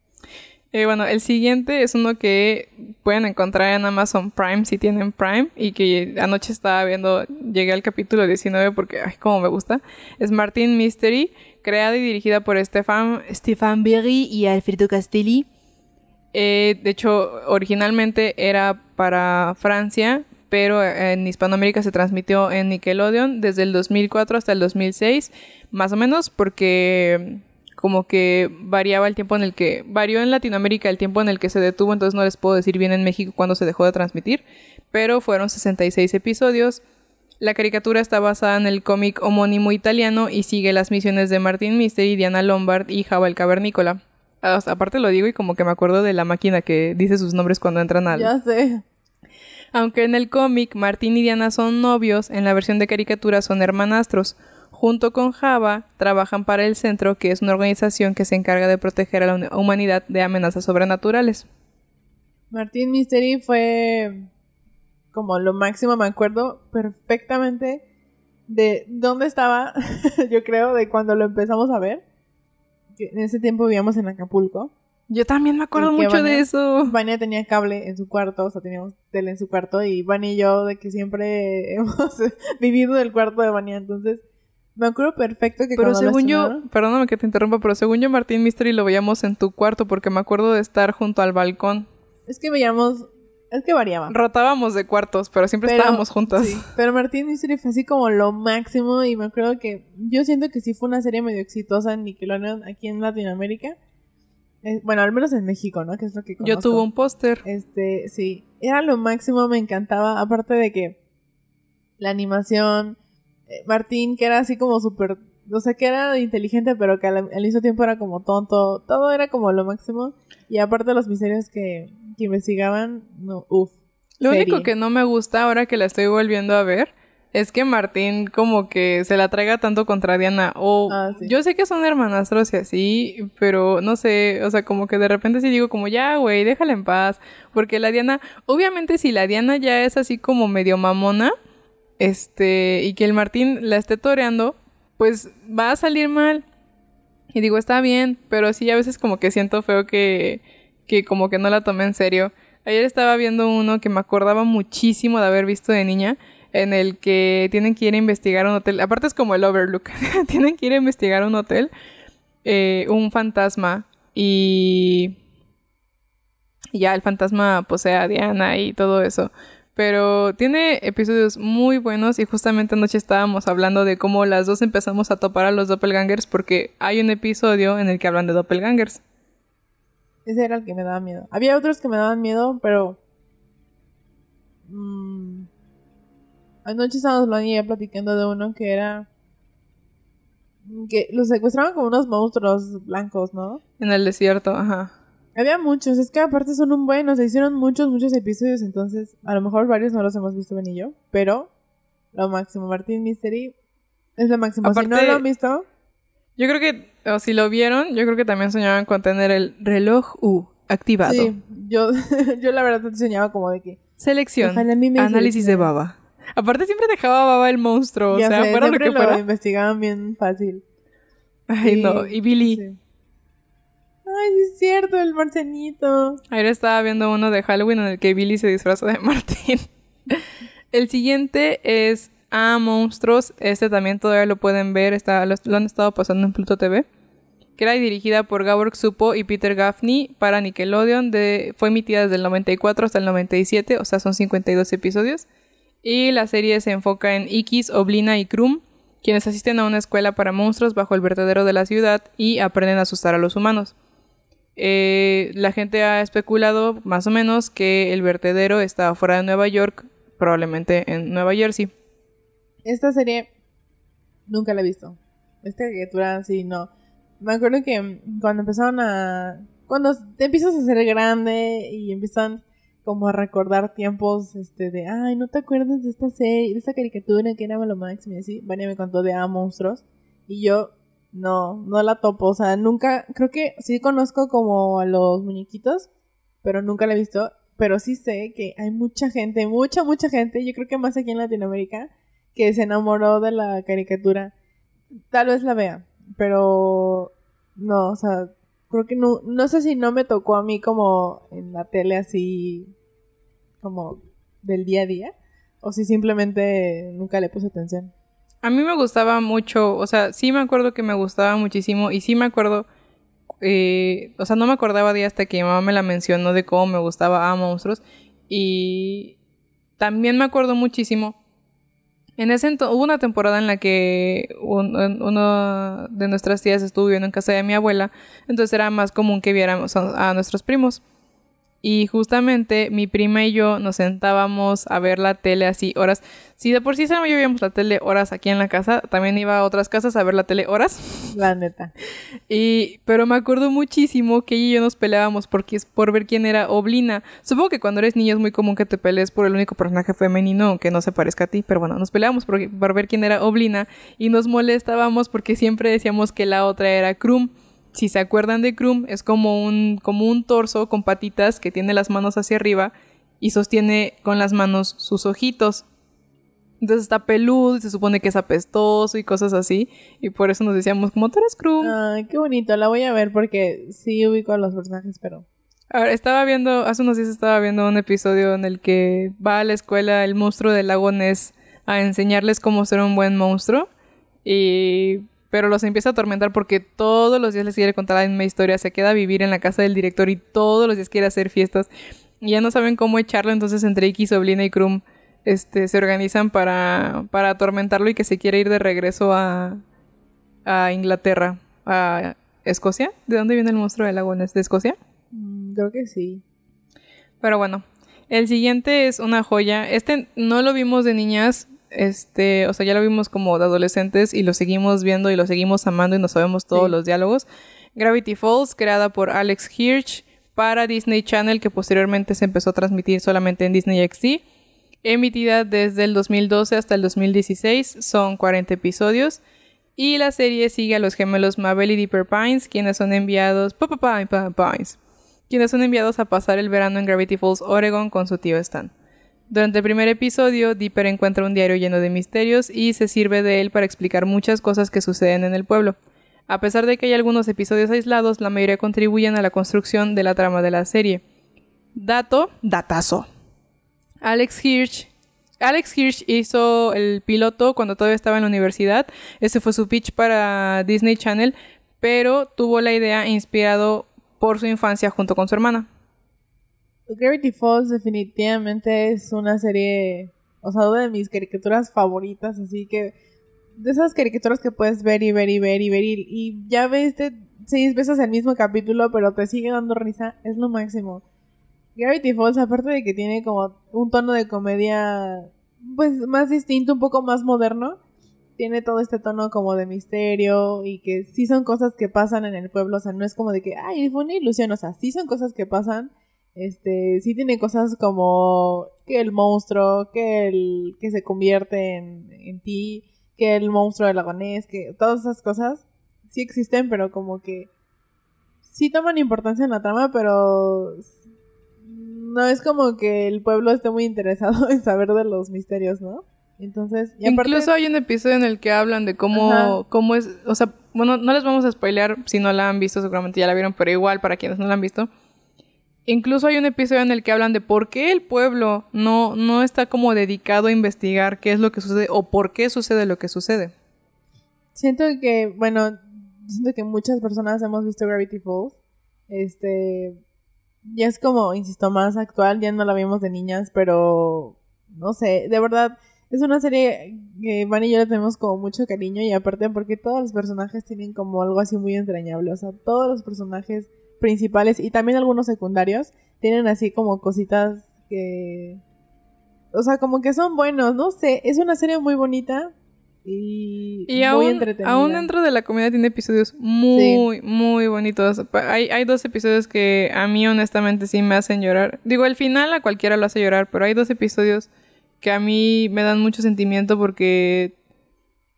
Eh, bueno, el siguiente es uno que pueden encontrar en Amazon Prime si tienen Prime y que anoche estaba viendo, llegué al capítulo 19 porque, ay, como me gusta. Es Martin Mystery, creada y dirigida por Stefan, Stefan Berry y Alfredo Castelli. Eh, de hecho, originalmente era para Francia, pero en Hispanoamérica se transmitió en Nickelodeon desde el 2004 hasta el 2006, más o menos, porque como que variaba el tiempo en el que varió en Latinoamérica el tiempo en el que se detuvo, entonces no les puedo decir bien en México cuándo se dejó de transmitir, pero fueron 66 episodios. La caricatura está basada en el cómic homónimo italiano y sigue las misiones de Martin Mystery, Diana Lombard y Java el Cavernícola. Aparte lo digo y como que me acuerdo de la máquina que dice sus nombres cuando entran al... Ya sé. Aunque en el cómic Martín y Diana son novios, en la versión de caricatura son hermanastros. Junto con Java, trabajan para el Centro, que es una organización que se encarga de proteger a la humanidad de amenazas sobrenaturales. Martín Mystery fue como lo máximo, me acuerdo perfectamente de dónde estaba, [LAUGHS] yo creo, de cuando lo empezamos a ver. En ese tiempo vivíamos en Acapulco. Yo también me acuerdo mucho de eso. Vania tenía cable en su cuarto, o sea, teníamos tele en su cuarto y Vania y yo de que siempre [LAUGHS] hemos vivido en el cuarto de Vania, entonces me acuerdo perfecto que Pero según yo, perdóname que te interrumpa, pero según yo Martín Mystery lo veíamos en tu cuarto porque me acuerdo de estar junto al balcón. Es que veíamos es que variaba. Rotábamos de cuartos, pero siempre estábamos juntas. Sí, pero Martín Mystery fue así como lo máximo y me acuerdo que yo siento que sí fue una serie medio exitosa en Nickelodeon aquí en Latinoamérica. Eh, bueno, al menos en México, ¿no? Que es lo que Yo tuve un póster. Este, sí, era lo máximo, me encantaba, aparte de que la animación, Martín, que era así como súper, o sea, que era inteligente, pero que al, mismo tiempo era como tonto, todo era como lo máximo. Y aparte los misterios que, investigaban, no, uff. Lo único que no me gusta ahora que la estoy volviendo a ver es que Martín como que se la traiga tanto contra Diana. O ah, yo sé que son hermanastros y así, pero no sé, o sea, como que de repente sí digo como ya, güey, déjala en paz. Porque la Diana, obviamente si la Diana ya es así como medio mamona, este, y que el Martín la esté toreando, pues va a salir mal. Y digo, está bien, pero sí a veces como que siento feo que, que como que no la tomé en serio. Ayer estaba viendo uno que me acordaba muchísimo de haber visto de niña, en el que tienen que ir a investigar un hotel. Aparte es como el Overlook. [LAUGHS] tienen que ir a investigar un hotel, eh, un fantasma y... y ya el fantasma posee a Diana y todo eso. Pero tiene episodios muy buenos y justamente anoche estábamos hablando de cómo las dos empezamos a topar a los doppelgangers porque hay un episodio en el que hablan de doppelgangers. Ese era el que me daba miedo. Había otros que me daban miedo, pero... Mm, anoche estábamos hablando platicando de uno que era... Que los secuestraban como unos monstruos blancos, ¿no? En el desierto, ajá. Había muchos, es que aparte son un buen, se hicieron muchos, muchos episodios, entonces a lo mejor varios no los hemos visto Ben y yo, pero lo máximo, Martín Mystery es lo máximo. si no lo han visto... Yo creo que, o si lo vieron, yo creo que también soñaban con tener el reloj U activado. Sí, yo, [LAUGHS] yo la verdad soñaba como de que... Selección, análisis de baba. Aparte siempre dejaba baba el monstruo, o sea, fuera lo que lo investigaban bien fácil. Ay, no, y Billy... Ay, sí es cierto, el marcenito. Ayer estaba viendo uno de Halloween en el que Billy se disfraza de [LAUGHS] Martín. el siguiente es A Monstruos. Este también todavía lo pueden ver. Está, lo, han estado pasando en Pluto TV. que era dirigida por Gabor Supo y Peter Gaffney para Nickelodeon. De, fue emitida desde el 94 hasta el 97, o sea, son 52 episodios. Y la serie se enfoca en Ikis, Oblina y Krum, quienes asisten a una escuela para monstruos bajo el vertedero de la ciudad y aprenden a asustar a los humanos. Eh, la gente ha especulado más o menos que el vertedero está fuera de Nueva York, probablemente en Nueva Jersey. Esta serie nunca la he visto. Esta criatura sí, no. Me acuerdo que cuando empezaron a... Cuando te empiezas a ser grande y empiezan como a recordar tiempos este de, ay, ¿no te acuerdas de esta serie, de esta caricatura que era Malo Max? Y así, Vania me contó de A Monstruos. Y yo, no, no la topo. O sea, nunca, creo que sí conozco como a los muñequitos, pero nunca la he visto. Pero sí sé que hay mucha gente, mucha, mucha gente, yo creo que más aquí en Latinoamérica, que se enamoró de la caricatura. Tal vez la vea, pero no, o sea, creo que no, no sé si no me tocó a mí como en la tele así, como del día a día, o si simplemente nunca le puse atención. A mí me gustaba mucho, o sea, sí me acuerdo que me gustaba muchísimo y sí me acuerdo, eh, o sea, no me acordaba de hasta que mi mamá me la mencionó de cómo me gustaba a monstruos y también me acuerdo muchísimo. En ese hubo una temporada en la que uno de nuestras tías estuvo viviendo en casa de mi abuela, entonces era más común que viéramos a nuestros primos. Y justamente mi prima y yo nos sentábamos a ver la tele así horas. Si de por sí yo veíamos la tele horas aquí en la casa, también iba a otras casas a ver la tele horas. La neta. [LAUGHS] Y, pero me acuerdo muchísimo que ella y yo nos peleábamos porque, por ver quién era Oblina. Supongo que cuando eres niño es muy común que te pelees por el único personaje femenino que no se parezca a ti. Pero bueno, nos peleábamos por, por ver quién era Oblina y nos molestábamos porque siempre decíamos que la otra era Krum si se acuerdan de Krum, es como un, como un torso con patitas que tiene las manos hacia arriba y sostiene con las manos sus ojitos. Entonces está peludo y se supone que es apestoso y cosas así. Y por eso nos decíamos, como tú eres Krum. Ay, qué bonito. La voy a ver porque sí ubico a los personajes, pero... Ahora, estaba viendo, hace unos días estaba viendo un episodio en el que va a la escuela el monstruo del lago Ness a enseñarles cómo ser un buen monstruo. Y pero los empieza a atormentar porque todos los días les quiere contar la misma historia, se queda a vivir en la casa del director y todos los días quiere hacer fiestas y ya no saben cómo echarlo, entonces entre Iki, Soblina y Krum este, se organizan para, para atormentarlo y que se quiere ir de regreso a, a Inglaterra, a Escocia. ¿De dónde viene el monstruo del lago? ¿De Escocia? Mm, creo que sí. Pero bueno, el siguiente es una joya. Este no lo vimos de niñas, este, o sea, ya lo vimos como de adolescentes y lo seguimos viendo y lo seguimos amando y nos sabemos todos los diálogos. Gravity Falls, creada por Alex Hirsch para Disney Channel, que posteriormente se empezó a transmitir solamente en Disney XD. Emitida desde el 2012 hasta el 2016, son 40 episodios. Y la serie sigue a los gemelos Mabel y Dipper Pines, quienes son enviados. Pines, quienes son enviados a pasar el verano en Gravity Falls, Oregon, con su tío Stan. Durante el primer episodio, Dipper encuentra un diario lleno de misterios y se sirve de él para explicar muchas cosas que suceden en el pueblo. A pesar de que hay algunos episodios aislados, la mayoría contribuyen a la construcción de la trama de la serie. Dato, datazo. Alex Hirsch. Alex Hirsch hizo el piloto cuando todavía estaba en la universidad. Ese fue su pitch para Disney Channel, pero tuvo la idea inspirado por su infancia junto con su hermana. Gravity Falls definitivamente es una serie, o sea, una de mis caricaturas favoritas, así que de esas caricaturas que puedes ver y ver y ver y ver y, ya ves seis veces el mismo capítulo, pero te sigue dando risa, es lo máximo. Gravity Falls, aparte de que tiene como un tono de comedia, pues más distinto, un poco más moderno, tiene todo este tono como de misterio y que sí son cosas que pasan en el pueblo, o sea, no es como de que, ay, fue una ilusión, o sea, sí son cosas que pasan este, sí tiene cosas como que el monstruo, que el que se convierte en, ti, que el monstruo del agonés, que todas esas cosas sí existen, pero como que sí toman importancia en la trama, pero no es como que el pueblo esté muy interesado [LAUGHS] en saber de los misterios, ¿no? Entonces, incluso hay un episodio en el que hablan de cómo, cómo es, o sea, bueno, no les vamos a spoilear si no la han visto, seguramente ya la vieron, pero igual para quienes no la han visto, Incluso hay un episodio en el que hablan de por qué el pueblo no, no está como dedicado a investigar qué es lo que sucede o por qué sucede lo que sucede. Siento que, bueno, siento que muchas personas hemos visto Gravity Falls. Este, ya es como, insisto, más actual, ya no la vimos de niñas, pero no sé, de verdad, es una serie que Van y yo le tenemos como mucho cariño y aparte porque todos los personajes tienen como algo así muy entrañable, o sea, todos los personajes principales y también algunos secundarios tienen así como cositas que... O sea, como que son buenos, no sé, es una serie muy bonita, y, muy aún, entretenida. aún dentro de la comedia tiene episodios muy, muy bonitos. Hay, hay dos episodios que a mí honestamente sí me hacen llorar. Digo, el final a cualquiera lo hace llorar, pero hay dos episodios que a mí me dan mucho sentimiento porque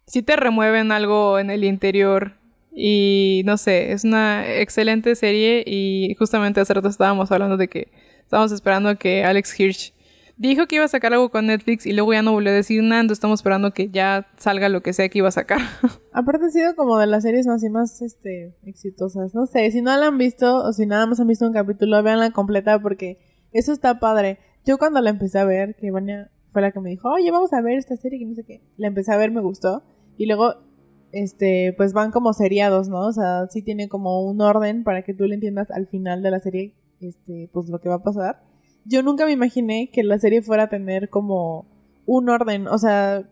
sí te remueven algo en el interior. Y no sé, es una excelente serie y justamente hace rato estábamos hablando de que estábamos esperando que Alex Hirsch dijo que iba a sacar algo con Netflix y luego ya no volvió a decir nada, entonces estamos esperando que ya salga lo que sea que iba a sacar. [LAUGHS] Aparte ha sido como de las series más y más este, exitosas. No sé, si no la han visto o si nada más han visto un capítulo, véanla completa porque eso está padre. Yo cuando la empecé a ver, que Vania fue la que me dijo, oye, vamos a ver esta serie que no sé qué. La empecé a ver, me gustó. Y luego, este, pues van como seriados, ¿no? O sea, sí tiene como un orden para que tú le entiendas al final de la serie, este, pues lo que va a pasar yo nunca me imaginé que la serie fuera a tener como un orden, o sea,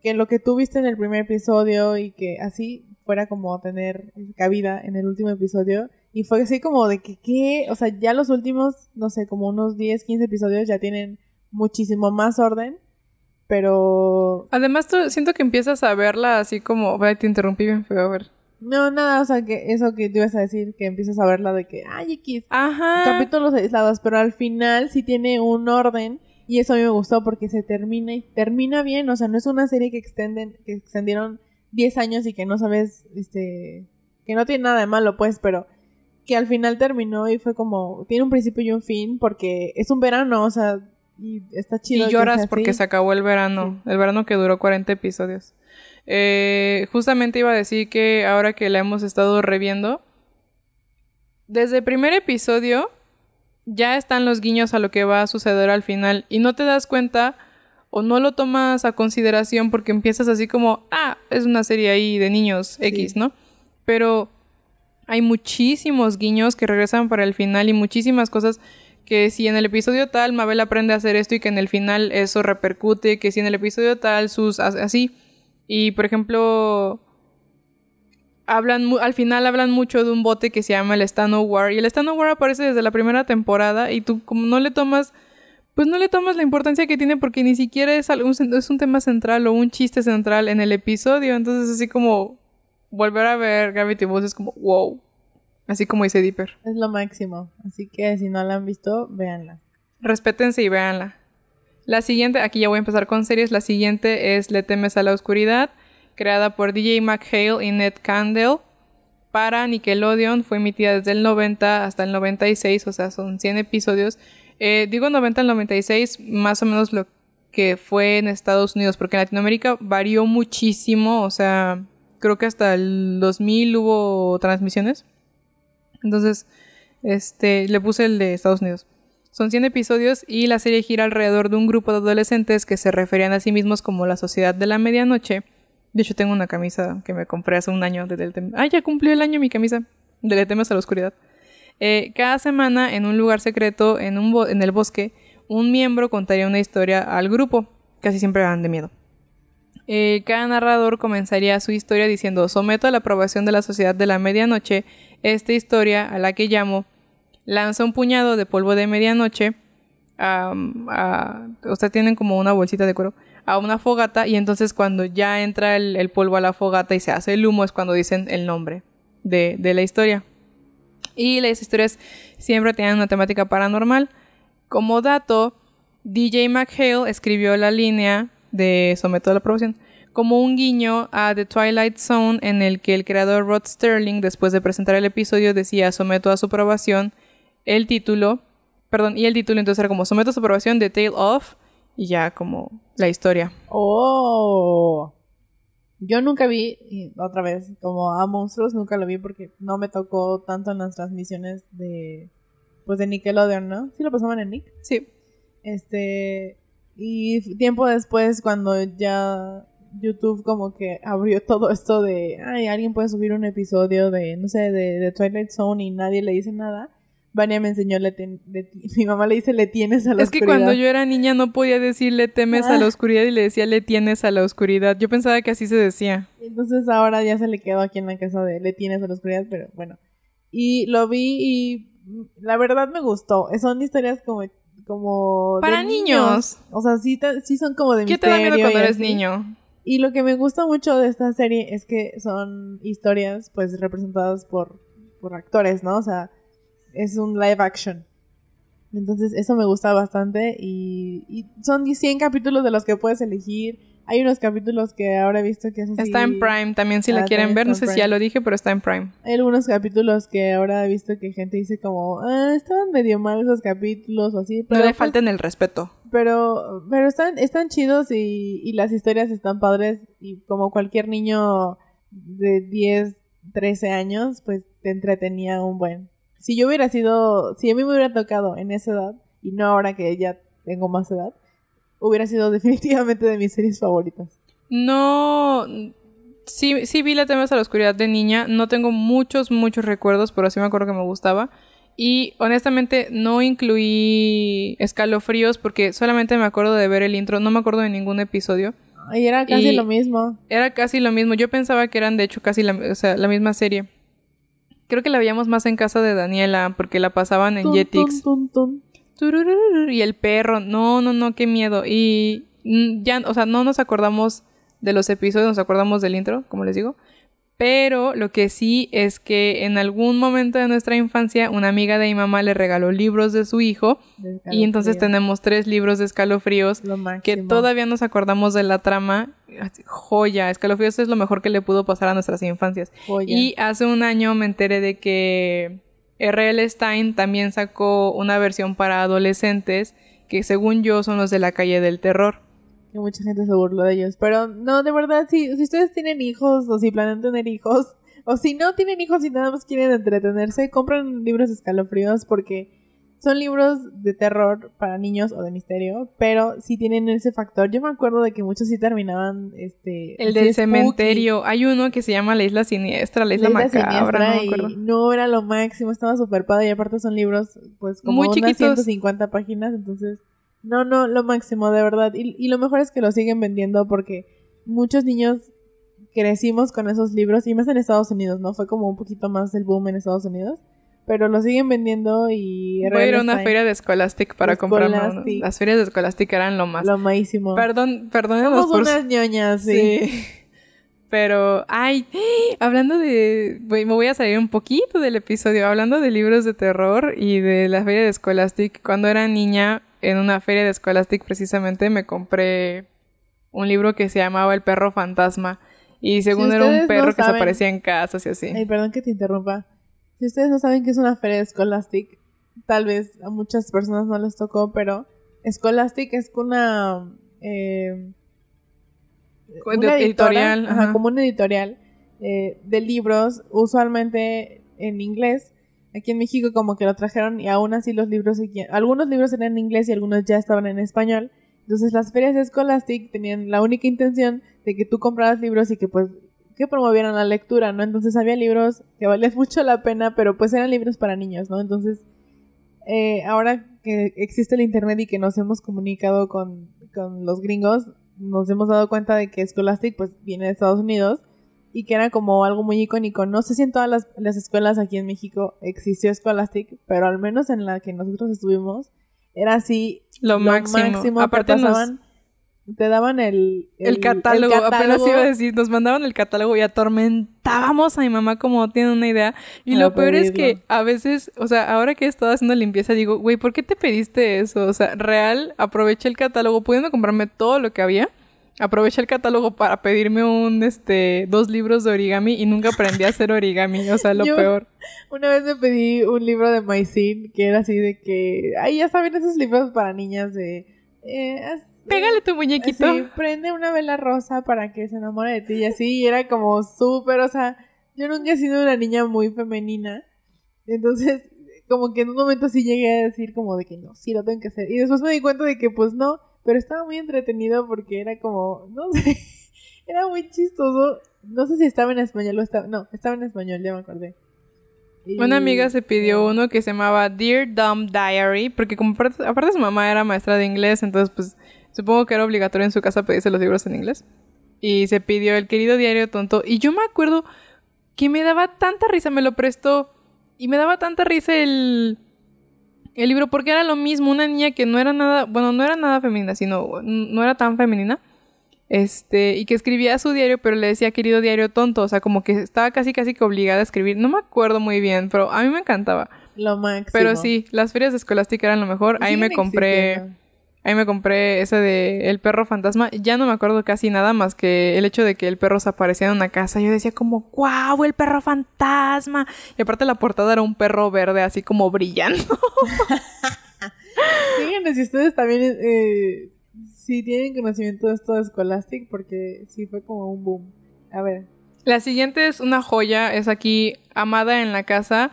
que lo que tú viste en el primer episodio y que así fuera como a tener cabida en el último episodio. Y fue así como de que, ¿qué? O sea, ya los últimos, no sé, como unos 10, 15 episodios ya tienen muchísimo más orden. Pero... Además, tú, siento que empiezas a verla así como... Vaya, te interrumpí bien feo, a ver. No, nada, o sea, que eso que te ibas a decir, que empiezas a verla de que, ay, X, Ajá. capítulos aislados, pero al final sí tiene un orden y eso a mí me gustó porque se termina y termina bien, o sea, no es una serie que extenden, que extendieron 10 años y que no sabes, este, que no tiene nada de malo, pues, pero que al final terminó y fue como, tiene un principio y un fin porque es un verano, o sea, y está chido. Y lloras porque se acabó el verano, el verano que duró 40 episodios. Eh, justamente iba a decir que ahora que la hemos estado reviendo, desde el primer episodio ya están los guiños a lo que va a suceder al final y no te das cuenta o no lo tomas a consideración porque empiezas así como, ah, es una serie ahí de niños X, ¿no? Pero hay muchísimos guiños que regresan para el final y muchísimas cosas que si en el episodio tal Mabel aprende a hacer esto y que en el final eso repercute, que si en el episodio tal sus así y por ejemplo, hablan al final hablan mucho de un bote que se llama el War. Y el War aparece desde la primera temporada y tú como no le tomas... Pues no le tomas la importancia que tiene porque ni siquiera es, algún, es un tema central o un chiste central en el episodio. Entonces así como volver a ver Gravity Falls es como wow. Así como dice Dipper. Es lo máximo. Así que si no la han visto, véanla. Respétense y véanla. La siguiente, aquí ya voy a empezar con series. La siguiente es Le temes a la oscuridad, creada por DJ McHale y Ned Candle para Nickelodeon. Fue emitida desde el 90 hasta el 96, o sea, son 100 episodios. Eh, digo 90 al 96, más o menos lo que fue en Estados Unidos, porque en Latinoamérica varió muchísimo, o sea, creo que hasta el 2000 hubo transmisiones. Entonces, este, le puse el de Estados Unidos. Son 100 episodios y la serie gira alrededor de un grupo de adolescentes que se referían a sí mismos como la Sociedad de la Medianoche. De hecho, tengo una camisa que me compré hace un año de Ah, ya cumplió el año mi camisa. De Le temes a la oscuridad. Eh, cada semana, en un lugar secreto, en, un en el bosque, un miembro contaría una historia al grupo. Casi siempre van de miedo. Eh, cada narrador comenzaría su historia diciendo: Someto a la aprobación de la Sociedad de la Medianoche esta historia a la que llamo lanza un puñado de polvo de medianoche, o sea, tienen como una bolsita de cuero, a una fogata y entonces cuando ya entra el, polvo a la fogata y se hace el humo es cuando dicen el nombre de, la historia. Y las historias siempre tienen una temática paranormal. Como dato, DJ McHale escribió la línea de Someto a la aprobación como un guiño a The Twilight Zone en el que el creador Rod Sterling, después de presentar el episodio, decía someto a su aprobación el título, perdón, y el título entonces era como someto a su aprobación de Tale of y ya como la historia. Oh. Yo nunca vi, otra vez, como a monstruos, nunca lo vi porque no me tocó tanto en las transmisiones de, pues de Nickelodeon, ¿no? ¿Sí lo pasaban en Nick? Sí. Este, y tiempo después, cuando ya YouTube como que abrió todo esto de, ay, alguien puede subir un episodio de, no sé, de, de Twilight Zone y nadie le dice nada. Vania me enseñó, le [LAUGHS] mi mamá le dice, le tienes a la oscuridad. Es que cuando yo era niña no podía decirle temes a la ah. oscuridad y le decía, le tienes a la oscuridad. Yo pensaba que así se decía. Entonces ahora ya se le quedó aquí en la casa de, le tienes a la oscuridad, pero bueno. Y lo vi y la verdad me gustó. Son historias como... como Para niños. O sea, sí, sí son como de ¿Qué te da miedo cuando eres niño? Y lo que me gusta mucho de esta serie es que son historias pues representadas por, por actores, ¿no? O sea es un live action. Entonces eso me gusta bastante y, son 100 capítulos de los que puedes elegir. Hay unos capítulos que ahora he visto que es así. Está en Prime también si la ah, quieren ver. No sé si ya lo dije, pero está en Prime. Hay algunos capítulos que ahora he visto que gente dice como, ah, estaban medio mal esos capítulos o así. Pero no le pues falten el respeto. Pero, pero están, están chidos y, y las historias están padres y como cualquier niño de 10, 13 años, pues te entretenía un buen si yo hubiera sido, si a mí me hubiera tocado en esa edad, y no ahora que ya tengo más edad, hubiera sido definitivamente de mis series favoritas. No, sí, sí vi la temas a la oscuridad de niña, no tengo muchos, muchos recuerdos, pero sí me acuerdo que me gustaba. Y honestamente no incluí escalofríos porque solamente me acuerdo de ver el intro, no me acuerdo de ningún episodio. Y era casi lo mismo. Era casi lo mismo. Yo pensaba que eran de hecho casi la, o sea, la misma serie. Creo que la veíamos más en casa de Daniela porque la pasaban en Jetix. Y el perro, no, no, no, qué miedo. Y mm, ya, o sea, no nos acordamos de los episodios, nos acordamos del intro, como les digo. Pero lo que sí es que en algún momento de nuestra infancia una amiga de mi mamá le regaló libros de su hijo y entonces tenemos tres libros de escalofríos que todavía nos acordamos de la trama. Joya, escalofríos es lo mejor que le pudo pasar a nuestras infancias. Y hace un año me enteré de que R.L. Stein también sacó una versión para adolescentes que según yo son los de la calle del terror que mucha gente se burló de ellos. Pero no, de verdad, si, si ustedes tienen hijos o si planean tener hijos, o si no tienen hijos y nada más quieren entretenerse, compren libros escalofríos porque son libros de terror para niños o de misterio, pero sí tienen ese factor. Yo me acuerdo de que muchos sí terminaban este el del cementerio. Hay uno que se llama La Isla Siniestra, La Isla, Macabra, no, no era lo máximo, estaba súper padre y aparte son libros pues como Muy unas 150 páginas, entonces no, no, lo máximo, de verdad. Y, y lo mejor es que lo siguen vendiendo porque muchos niños crecimos con esos libros, y más en Estados Unidos, ¿no? Fue como un poquito más el boom en Estados Unidos. Pero lo siguen vendiendo y... Voy a ir a una feria de Scholastic para comprarlo. Las ferias de Scholastic eran lo más. Lo máximo. Perdón, perdón. Somos unas ñoñas, sí. Pero, ay, hablando de... Me voy a salir un poquito del episodio. Hablando de libros de terror y de la feria de Scholastic. Cuando era niña en una feria de Scholastic precisamente me compré un libro que se llamaba El perro fantasma. Y según era un perro que se aparecía en casas y así. Ay, perdón que te interrumpa. Si ustedes no saben qué es una feria de Scholastic, tal vez a muchas personas no les tocó, pero Scholastic es una... Eh, una editorial. como una editorial eh, de libros, usualmente en inglés, Aquí en México como que lo trajeron y aún así los libros, algunos libros eran en inglés y algunos ya estaban en español. Entonces las ferias de Scholastic tenían la única intención de que tú compraras libros y que pues que promovieran la lectura, ¿no? Entonces había libros que valían [LAUGHS] mucho la pena, pero pues eran libros para niños, ¿no? Entonces eh, ahora que existe el internet y que nos hemos comunicado con, con los gringos, nos hemos dado cuenta de que Scholastic pues viene de Estados Unidos y que era como algo muy icónico. No sé si en todas las, escuelas aquí en México existió Scholastic, pero al menos en la que nosotros estuvimos era así lo, máximo. Aparte te daban el, el, catálogo, apenas iba a decir, nos mandaban el catálogo y atormentábamos a mi mamá como tiene una idea. Y lo peor es que a veces, o sea, ahora que he estado haciendo limpieza, digo, güey, ¿por qué te pediste eso? O sea, real, aproveché el catálogo, pudiendo comprarme todo lo que había Aproveché el catálogo para pedirme un, este, dos libros de origami y nunca aprendí a hacer origami, o sea, lo [LAUGHS] peor. Una vez me pedí un libro de Maisin que era así de que, ay, ya saben esos libros para niñas de... Eh, Pégale tu muñequito. Sí, prende una vela rosa para que se enamore de ti y así, y era como súper, o sea, yo nunca he sido una niña muy femenina, entonces como que en un momento sí llegué a decir como de que no, sí lo tengo que hacer, y después me di cuenta de que pues no, pero estaba muy entretenido porque era como, no sé, [LAUGHS] Era muy chistoso. No sé si estaba en español o estaba... No, estaba en español, ya me acordé. Y- Una amiga se pidió uno que se llamaba Dear Dumb Diary, porque como aparte, aparte su mamá era maestra de inglés, entonces pues supongo que era obligatorio en su casa pedirse los libros en inglés. Y se pidió el querido diario tonto. Y yo me acuerdo que me daba tanta risa, me lo prestó. Y me daba tanta risa el, el libro, porque era lo mismo, una niña que no era nada, bueno, no era nada femenina, sino no era tan femenina. Este, y que escribía su diario, pero le decía querido diario tonto, o sea, como que estaba casi casi que obligada a escribir. No me acuerdo muy bien, pero a mí me encantaba. Lo máximo. Pero sí, las ferias de Escolástica eran lo mejor. Ahí me compré, existiendo. Ahí me compré ese de El perro fantasma. Ya no me acuerdo casi nada más que el hecho de que el perro se aparecía en una casa. Yo decía como, wow, el perro fantasma. Y aparte la portada era un perro verde así como brillando. [LAUGHS] Díganme si ustedes también, eh, si tienen conocimiento de esto de Scholastic, porque sí fue como un boom. A ver. La siguiente es una joya, es aquí Amada en la casa.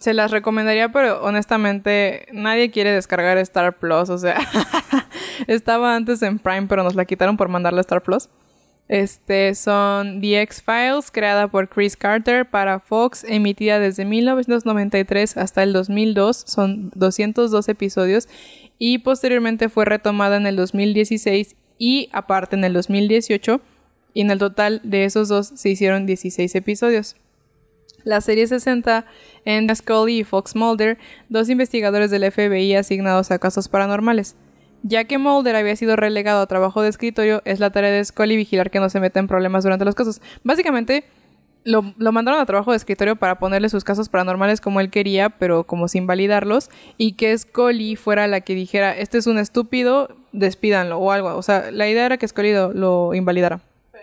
Se las recomendaría, pero honestamente nadie quiere descargar Star Plus, o sea, [LAUGHS] estaba antes en Prime, pero nos la quitaron por mandarla a Star Plus. Este son The X-Files, creada por Chris Carter para Fox, emitida desde 1993 hasta el 2002, son 202 episodios y posteriormente fue retomada en el 2016 y aparte en el 2018 y en el total de esos dos se hicieron 16 episodios. La serie se centra en Scully y Fox Mulder, dos investigadores del FBI asignados a casos paranormales. Ya que Mulder había sido relegado a trabajo de escritorio, es la tarea de Scully vigilar que no se meta en problemas durante los casos. Básicamente, lo, lo mandaron a trabajo de escritorio para ponerle sus casos paranormales como él quería, pero como sin validarlos, y que Scully fuera la que dijera, este es un estúpido, despídanlo o algo. O sea, la idea era que Scully lo, lo invalidara.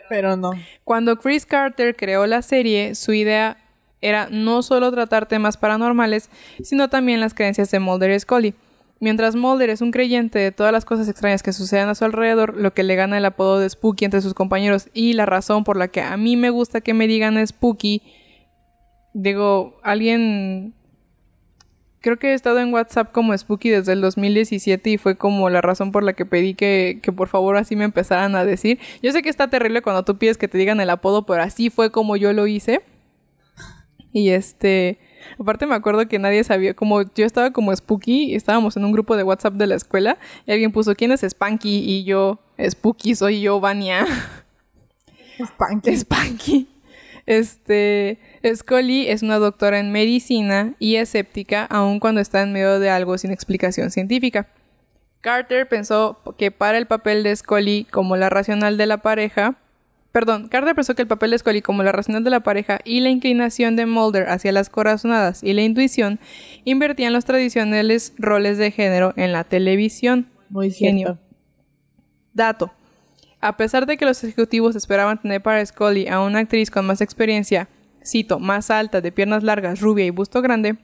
Pero no. Cuando Chris Carter creó la serie, su idea era no solo tratar temas paranormales, sino también las creencias de Mulder y Scully. Mientras Mulder es un creyente de todas las cosas extrañas que suceden a su alrededor, lo que le gana el apodo de Spooky entre sus compañeros y la razón por la que a mí me gusta que me digan Spooky, digo, alguien... Creo que he estado en WhatsApp como Spooky desde el 2017 y fue como la razón por la que pedí que, que por favor así me empezaran a decir. Yo sé que está terrible cuando tú pides que te digan el apodo, pero así fue como yo lo hice. Y este, aparte me acuerdo que nadie sabía, como yo estaba como Spooky, y estábamos en un grupo de WhatsApp de la escuela y alguien puso, ¿quién es Spanky? Y yo, Spooky, soy yo, Vania. Spanky. [LAUGHS] Spanky. Este, Scully es una doctora en medicina y escéptica aun cuando está en medio de algo sin explicación científica. Carter pensó que para el papel de Scully como la racional de la pareja, perdón, Carter pensó que el papel de Scully como la racional de la pareja y la inclinación de Mulder hacia las corazonadas y la intuición invertían los tradicionales roles de género en la televisión. Muy Genio. Dato. A pesar de que los ejecutivos esperaban tener para Scully a una actriz con más experiencia, cito, más alta, de piernas largas, rubia y busto grande,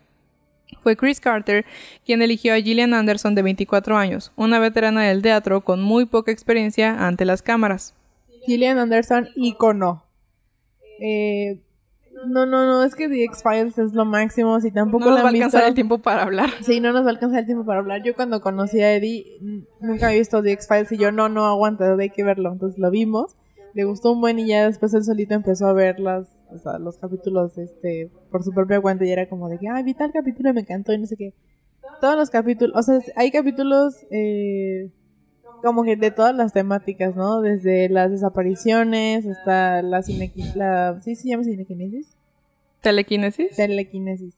fue Chris Carter quien eligió a Gillian Anderson de 24 años, una veterana del teatro con muy poca experiencia ante las cámaras. Gillian Anderson, ícono. Eh, no, no, no, es que The X-Files es lo máximo. Si tampoco No nos la va a alcanzar visto- el tiempo para hablar. Sí, no nos va a alcanzar el tiempo para hablar. Yo cuando conocí a Eddie, nunca había visto The X-Files y yo no, no aguanta, hay que verlo. Entonces lo vimos, le gustó un buen y ya después él solito empezó a ver las, o sea, los capítulos este, por su propia cuenta y era como de que, ay, vi tal capítulo y me encantó y no sé qué. Todos los capítulos, o sea, hay capítulos eh, como que de todas las temáticas, ¿no? Desde las desapariciones hasta la la ¿sí se llama cinequinesis? ¿Telequinesis? telequinesis.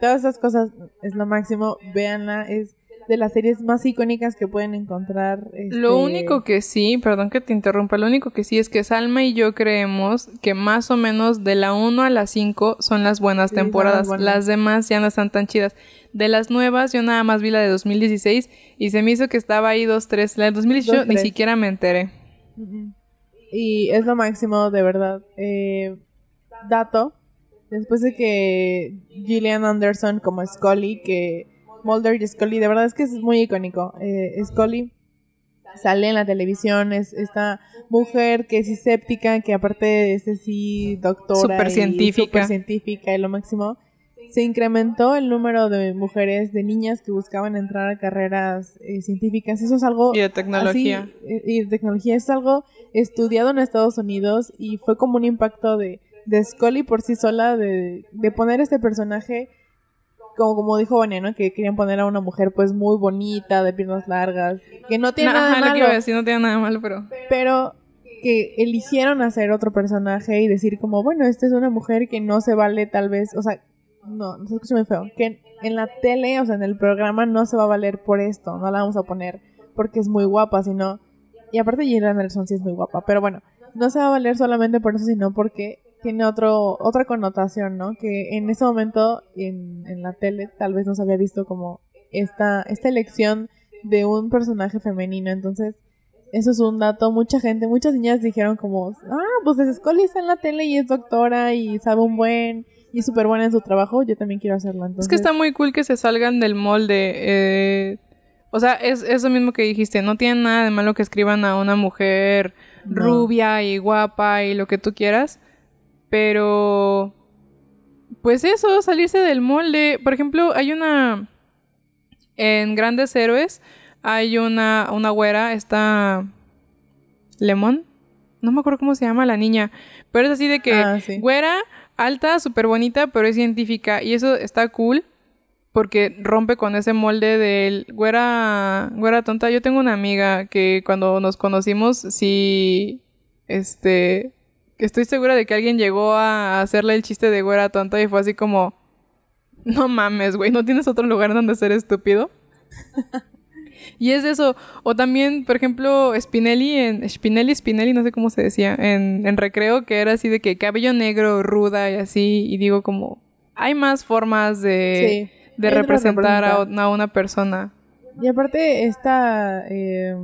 Todas esas cosas es lo máximo. Véanla, es de las series más icónicas que pueden encontrar. Lo este, único que sí, perdón que te interrumpa, lo único que sí es que Salma y yo creemos que más o menos de la 1 a la 5 son las buenas Sí, temporadas. buenas. Las demás ya no están tan chidas. De las nuevas, yo nada más vi la de 2016 y se me hizo que estaba ahí 2, 3. La de 2018 Dos, ni siquiera me enteré. Y es lo máximo, de verdad. Eh, dato. Después de que Gillian Anderson como Scully, que Mulder y Scully, de verdad es que es muy icónico. Eh, Scully sale en la televisión, es esta mujer que es escéptica, que aparte es así doctora Súper y científica. y lo máximo. se incrementó el número de mujeres, de niñas que buscaban entrar a carreras eh, científicas. Eso es algo... Y de tecnología. Eh, y de tecnología es algo estudiado en Estados Unidos y fue como un impacto de, de Scully por sí sola de, de poner este personaje como, como dijo ¿no? Que querían poner a una mujer pues muy bonita, de piernas largas, que no tiene nada Ajá, lo malo. que iba a decir, no tiene nada malo, pero... Pero que eligieron hacer otro personaje y decir como, bueno, esta es una mujer que no se vale tal vez, o sea, no, no se escucha muy feo, que en la tele, o sea, en el programa no se va a valer por esto, no la vamos a poner porque es muy guapa, sino... Y aparte Gillian Anderson sí es muy guapa, pero bueno, no se va a valer solamente por eso, sino porque tiene otro, otra connotación, ¿no? Que en ese momento en, en la tele tal vez no se había visto como esta, esta elección de un personaje femenino, entonces eso es un dato. Mucha gente, muchas niñas dijeron como, ah, pues es Scully está en la tele y es doctora y sabe un buen y es súper buena en su trabajo. Yo también quiero hacerlo. Entonces... Es que está muy cool que se salgan del molde. eh, o sea, es eso mismo que dijiste. No tiene nada de malo que escriban a una mujer No. rubia y guapa y lo que tú quieras. Pero... Pues eso, salirse del molde. Por ejemplo, hay una... En Grandes Héroes hay una, una güera, esta... Lemon. No me acuerdo cómo se llama la niña. Pero es así de que Ah, sí. güera, alta, súper bonita, pero es científica. Y eso está cool porque rompe con ese molde del güera, güera tonta. Yo tengo una amiga que cuando nos conocimos, sí, este, estoy segura de que alguien llegó a hacerle el chiste de güera tonta y fue así como, no mames, güey, no tienes otro lugar donde ser estúpido. [LAUGHS] Y es eso. O también, por ejemplo, Spinelli en. Spinelli, Spinelli, no sé cómo se decía. En, en recreo, que era así de que cabello negro, ruda y así. Y digo, como. Hay más formas de, Sí. representar a, representa- a una persona. Y aparte, esta eh,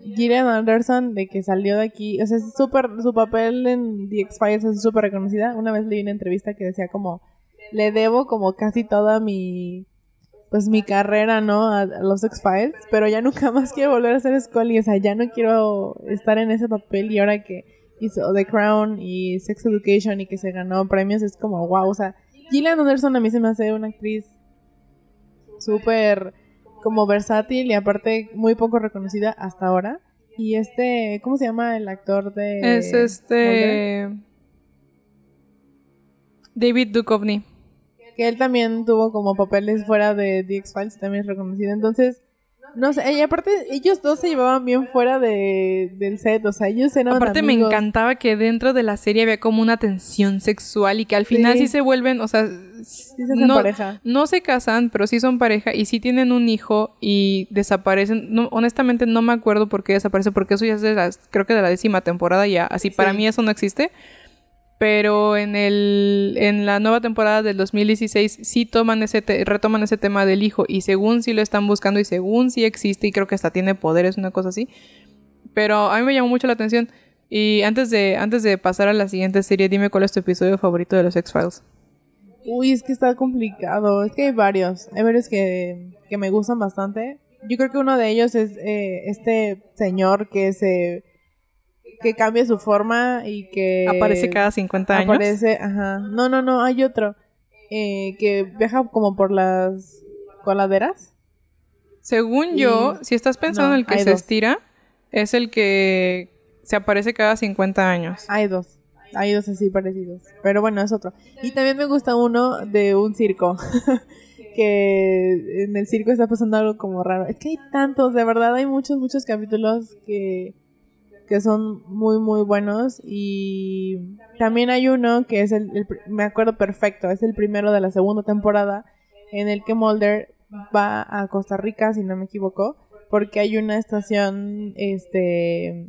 Gillian Anderson, de que salió de aquí, o sea, es súper, su papel en The X-Files es súper reconocida. Una vez leí una entrevista que decía como, le debo como casi toda mi, pues mi carrera, ¿no? A, los X-Files, pero ya nunca [LAUGHS] más quiero volver a ser Scully, o sea, ya no quiero estar en ese papel y ahora que hizo The Crown y Sex Education y que se ganó premios, es como, wow, o sea, Gillian Anderson a mí se me hace una actriz súper como versátil y aparte muy poco reconocida hasta ahora. Y este, ¿cómo se llama el actor de... es este. David Duchovny. Que él también tuvo como papeles fuera de The X-Files, también es reconocido. Entonces, no sé, y aparte ellos dos se llevaban bien fuera de, del set, o sea, ellos eran Aparte me encantaba que dentro de la serie había como una tensión sexual y que al final sí, Sí. se vuelven, o sea, Sí se hacen no, pareja. no se casan, pero sí son pareja y sí tienen un hijo y desaparecen. No, honestamente no me acuerdo por qué desaparece, porque eso ya es de las, creo que de la décima temporada ya. Así para mí eso no existe. Pero en el en la nueva temporada del 2016 sí toman ese retoman ese tema del hijo y según sí lo están buscando y según sí existe y creo que hasta tiene poderes una cosa así. Pero a mí me llamó mucho la atención y antes de antes de pasar a la siguiente serie, dime cuál es tu episodio favorito de los X-Files. Uy, es que está complicado. Es que hay varios. Hay varios que, que me gustan bastante. Yo creo que uno de ellos es eh, este señor que se que cambia su forma y que Aparece cada 50 años. aparece, ajá. No, no, no, hay otro eh, que viaja como por las coladeras. Según Y- yo, si estás pensando no, en el que se dos. estira, es el que se aparece cada 50 años. Hay dos. Hay dos así parecidos. Pero bueno, es otro. Y también me gusta uno de un circo. [LAUGHS] que en el circo está pasando algo como raro. Es que hay tantos, de verdad, hay muchos, muchos capítulos que, que son muy, muy buenos. Y también hay uno que es el, me acuerdo perfecto, es el primero de la segunda temporada, en el que Mulder va a Costa Rica, si no me equivoco, porque hay una estación, este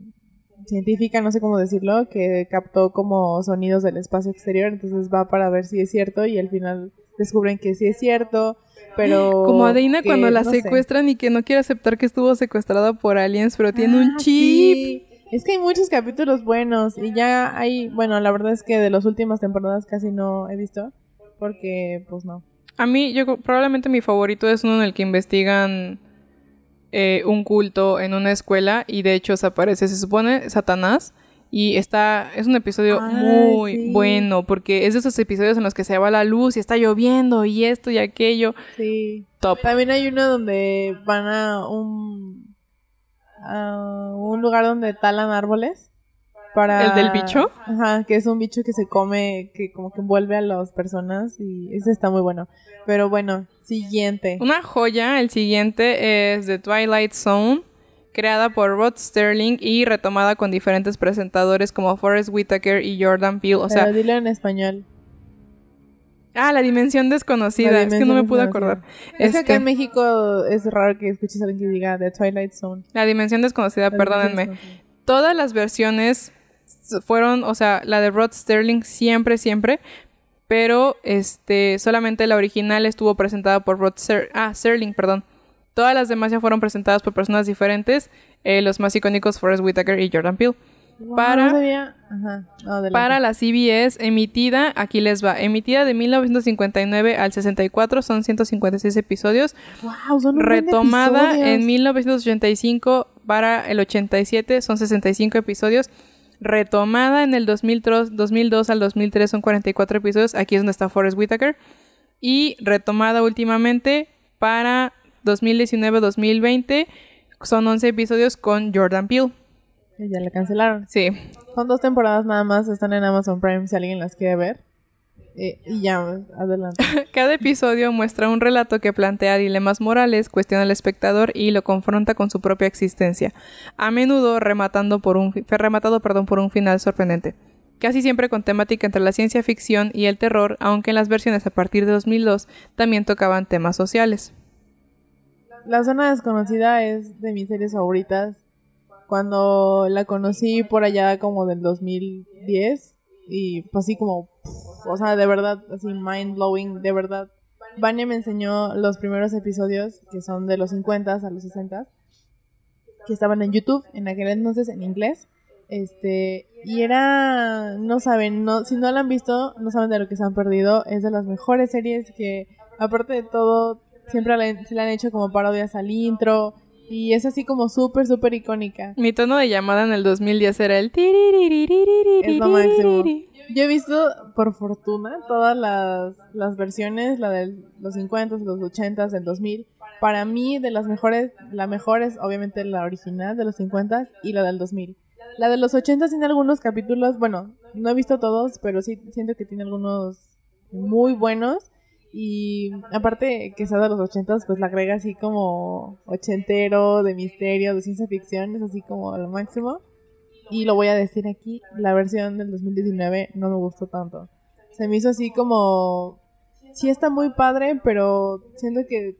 científica, no sé cómo decirlo, que captó como sonidos del espacio exterior, entonces va para ver si es cierto y al final descubren que sí es cierto, pero... Como a cuando la no sé. secuestran y que no quiere aceptar que estuvo secuestrada por aliens, pero tiene un Ah, chip. sí. Es que hay muchos capítulos buenos y ya hay, bueno, la verdad es que de las últimas temporadas casi no he visto, porque pues no. A mí, yo probablemente mi favorito es uno en el que investigan eh, un culto en una escuela y de hecho se aparece, se supone, Satanás Y está, es un episodio Ay, muy sí. bueno porque es de esos episodios en los que se va la luz y está lloviendo y esto y aquello. Sí. Top. También hay uno donde van a un a un lugar donde talan árboles para ¿El del bicho? Ajá, que es un bicho que se come, que como que envuelve a las personas y ese está muy bueno. Pero bueno, siguiente. Una joya, el siguiente es The Twilight Zone, creada por Rod Sterling y retomada con diferentes presentadores como Forrest Whitaker y Jordan Peele. O sea, Pero dilo en español. Ah, la dimensión desconocida. La es que no me pude acordar. Es que acá Este, en México es raro que escuches a alguien que diga The Twilight Zone. La dimensión desconocida, La perdónenme. dimensión desconocida. Todas las versiones fueron, o sea, la de Rod Sterling siempre, siempre. Pero este, solamente la original estuvo presentada por Rod Ser ah, Serling, perdón. Todas las demás ya fueron presentadas por personas diferentes. eh, los más icónicos Forrest Whitaker y Jordan Peele. Wow, Para- no sabía. Ajá. No, adelante. Para la CBS, emitida, aquí les va, emitida de 1959 al 64, son 156 episodios. Wow, son retomada episodios. en 1985 para el 87, son 65 episodios. Retomada en el 2003, 2002 al 2003 son 44 episodios. Aquí es donde está Forrest Whitaker. Y retomada últimamente para 2019-2020 son 11 episodios con Jordan Peele. Ya la cancelaron. Sí, Son dos temporadas nada más, están en Amazon Prime si alguien las quiere ver. Eh, y ya, adelante. [LAUGHS] Cada episodio muestra un relato que plantea dilemas morales, cuestiona al espectador y lo confronta con su propia existencia, a menudo rematando por un, rematado perdón, por un final sorprendente. Casi siempre con temática entre la ciencia ficción y el terror, aunque en las versiones a partir de 2002 también tocaban temas sociales. La zona desconocida es de mis series favoritas. Cuando la conocí por allá como del 2010 y pues así como, pff, o sea, de verdad, así mind blowing, de verdad. Vania me enseñó los primeros episodios que son de los 50 a los 60 que estaban en YouTube en aquel entonces en inglés. Este, y era, no saben, no, si no la han visto, no saben de lo que se han perdido. Es de las mejores series que, aparte de todo, siempre se le han hecho como parodias al intro. Y es así como súper, súper icónica. Mi tono de llamada en el 2010 era el Es lo máximo. Yo he visto, por fortuna, todas las, las versiones, la de los 50, los 80, del 2000. Para mí, de las mejores, la mejor es obviamente la original de los 50 y la del 2000. La de los 80 tiene algunos capítulos, bueno, no he visto todos, pero sí siento que tiene algunos muy buenos. Y aparte que sea de los 80, pues la agrega así como ochentero, de misterio, de ciencia ficción, es así como lo máximo. Y lo voy a decir aquí, la versión del 2019 no me gustó tanto. Se me hizo así como... Sí está muy padre, pero siento que...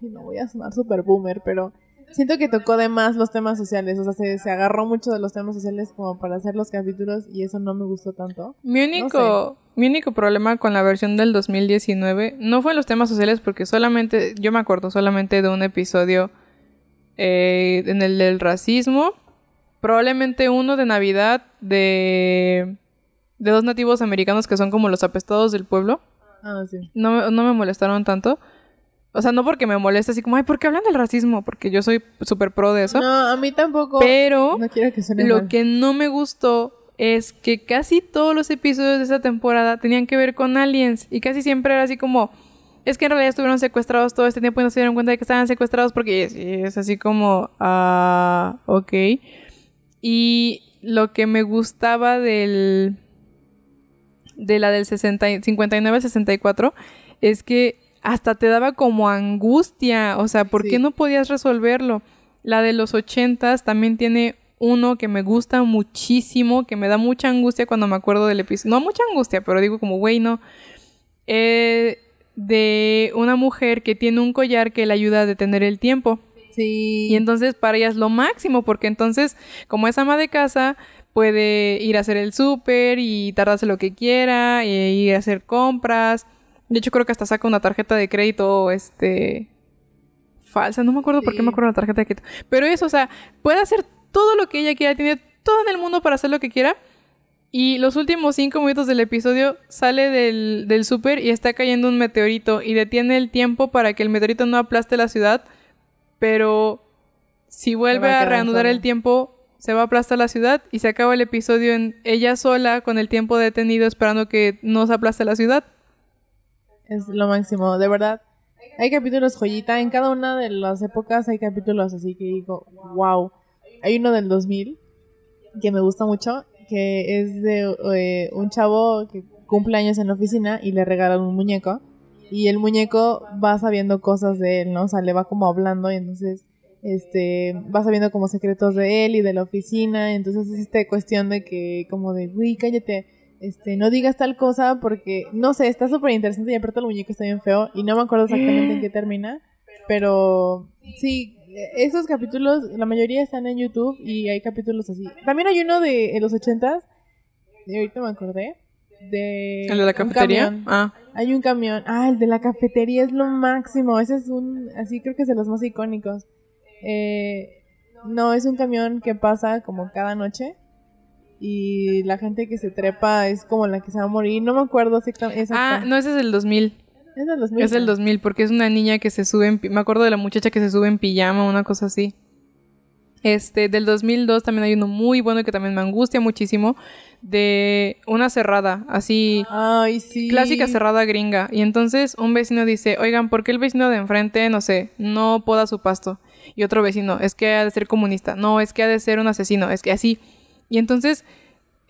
ay, no voy a sonar super boomer, pero siento que tocó de más los temas sociales. O sea, se, se agarró mucho de los temas sociales como para hacer los capítulos y eso no me gustó tanto. Mi único, mi único problema con la versión del 2019 no fue los temas sociales porque solamente, yo me acuerdo solamente de un episodio eh, en el del racismo, probablemente uno de Navidad de, de dos nativos americanos que son como los apestados del pueblo. Ah, sí. No, no me molestaron tanto. O sea, no porque me moleste así como, ay, ¿por qué hablan del racismo? Porque yo soy súper pro de eso. No, a mí tampoco. Pero no quiero que suene lo mal. que no me gustó es que casi todos los episodios de esa temporada tenían que ver con aliens y casi siempre era así como es que en realidad estuvieron secuestrados todo este tiempo y no se dieron cuenta de que estaban secuestrados porque es, es así como ah ok y lo que me gustaba del de la del 60, y- 59 al 64 es que hasta te daba como angustia, o sea, ¿por Sí. qué no podías resolverlo? La de los 80 también tiene uno que me gusta muchísimo, que me da mucha angustia cuando me acuerdo del episodio. No mucha angustia, pero digo como, güey, no. Eh, de una mujer que tiene un collar que le ayuda a detener el tiempo. Sí. Y entonces para ella es lo máximo, porque entonces, como es ama de casa, puede ir a hacer el súper y tardarse lo que quiera, e ir a hacer compras. De hecho, creo que hasta saca una tarjeta de crédito, este... Falsa, no me acuerdo por qué me acuerdo de la tarjeta de crédito. Pero eso, o sea, puede hacer todo lo que ella quiera, tiene todo en el mundo para hacer lo que quiera. Y los últimos cinco minutos del episodio sale del, del súper y está cayendo un meteorito y detiene el tiempo para que el meteorito no aplaste la ciudad, pero si vuelve a reanudar sola. el tiempo, se va a aplastar la ciudad y se acaba el episodio en ella sola con el tiempo detenido esperando que no se aplaste la ciudad. Es lo máximo, de verdad. Hay capítulos joyita, en cada una de las épocas hay capítulos así que digo, wow. Hay uno del 2000 que me gusta mucho, que es de eh, un chavo que cumple años en la oficina y le regalan un muñeco. Y el muñeco va sabiendo cosas de él, ¿no? O sea, le va como hablando y entonces este va sabiendo como secretos de él y de la oficina. Entonces es esta cuestión de que como de, uy, cállate, este, no digas tal cosa porque, no sé, está súper interesante y aparte el muñeco está bien feo y no me acuerdo exactamente en qué termina. Pero sí, esos capítulos, la mayoría están en YouTube y hay capítulos así. También hay uno de los ochentas, y ahorita me acordé, de... ¿El de la cafetería? Ah. Hay un camión. Ah, el de la cafetería es lo máximo. Ese es un, así creo que es de los más icónicos. Eh, no, es un camión que pasa como cada noche. Y la gente que se trepa es como la que se va a morir. No me acuerdo exactamente. Ah, no, ese es el 2000. Es del 2000. Es el 2000 porque es una niña que se sube en... Me acuerdo de la muchacha que se sube en pijama, una cosa así. Este, del 2002 también hay uno muy bueno que también me angustia muchísimo, de una cerrada, así, Ay, sí. clásica cerrada gringa. Y entonces un vecino dice, oigan, ¿por qué el vecino de enfrente, no sé, no poda su pasto? Y otro vecino, es que ha de ser comunista, no, es que ha de ser un asesino, es que así. Y entonces,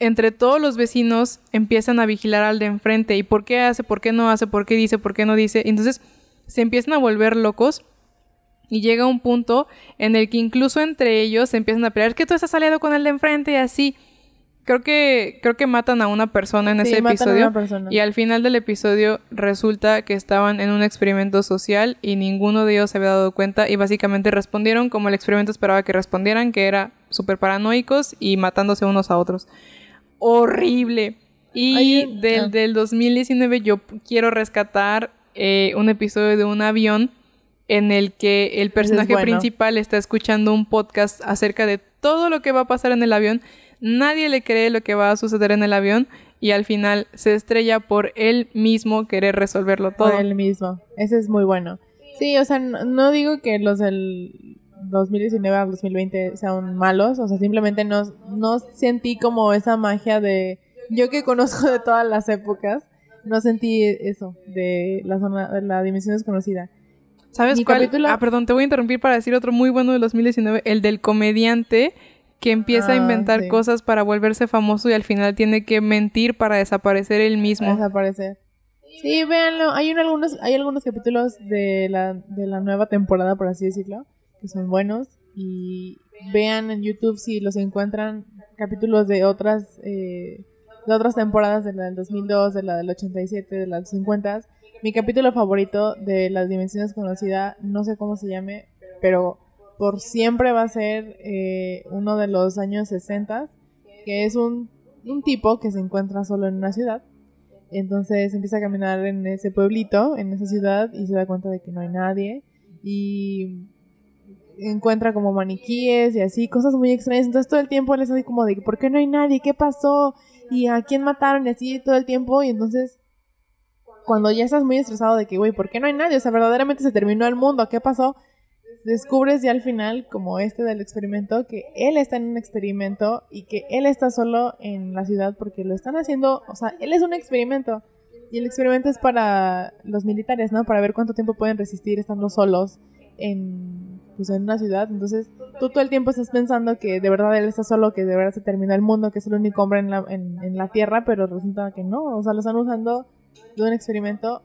entre todos los vecinos empiezan a vigilar al de enfrente. ¿Y por qué hace? ¿Por qué no hace? ¿Por qué dice? ¿Por qué no dice? entonces se empiezan a volver locos y llega un punto en el que incluso entre ellos se empiezan a pelear. Que tú estás aliado con el de enfrente y así. Creo que, creo que matan a una persona en Sí, ese matan a episodio. una persona. Y al final del episodio resulta que estaban en un experimento social y ninguno de ellos se había dado cuenta y básicamente respondieron como el experimento esperaba que respondieran, que era súper paranoicos y matándose unos a otros. Horrible. Y del, del 2019 yo quiero rescatar eh, un episodio de un avión en el que el personaje bueno. principal está escuchando un podcast acerca de todo lo que va a pasar en el avión. Nadie le cree lo que va a suceder en el avión y al final se estrella por él mismo querer resolverlo todo. Por él mismo. Ese es muy bueno. Sí, o sea, no, no digo que los del 2019 al 2020 sean malos, o sea, simplemente no, no sentí como esa magia de... Yo que conozco de todas las épocas, no sentí eso de la zona, de la dimensión desconocida. ¿Sabes Mi cuál? capítulo- Ah, perdón, te voy a interrumpir para decir otro muy bueno de 2019, el del comediante que empieza a Ah, inventar sí. cosas para volverse famoso y al final tiene que mentir para desaparecer él mismo. desaparecer. Sí, véanlo. Hay, un- algunos, hay algunos capítulos de la, de la nueva temporada, por así decirlo, que son buenos. Y vean en YouTube si los encuentran capítulos de otras eh, de otras temporadas, de la del 2002, de la del 87, de las 50. Mi capítulo favorito de las dimensiones conocidas, no sé cómo se llame, pero por siempre va a ser eh, uno de los años 60, que es un, un tipo que se encuentra solo en una ciudad. Entonces empieza a caminar en ese pueblito, en esa ciudad, y se da cuenta de que no hay nadie. Y encuentra como maniquíes y así, cosas muy extrañas. Entonces todo el tiempo él es así como de, ¿por qué no hay nadie? ¿Qué pasó? ¿Y a quién mataron? Y así todo el tiempo. Y entonces, cuando ya estás muy estresado de que, güey, ¿por qué no hay nadie? O sea, verdaderamente se terminó el mundo. ¿Qué pasó? Descubres ya al final, como este del experimento, que él está en un experimento y que él está solo en la ciudad porque lo están haciendo, o sea, él es un experimento. Y el experimento es para los militares, ¿no? Para ver cuánto tiempo pueden resistir estando solos en, pues, en una ciudad. Entonces, tú todo el tiempo estás pensando que de verdad él está solo, que de verdad se terminó el mundo, que es el único hombre en la, en, en la Tierra, pero resulta que no. O sea, lo están usando de un experimento.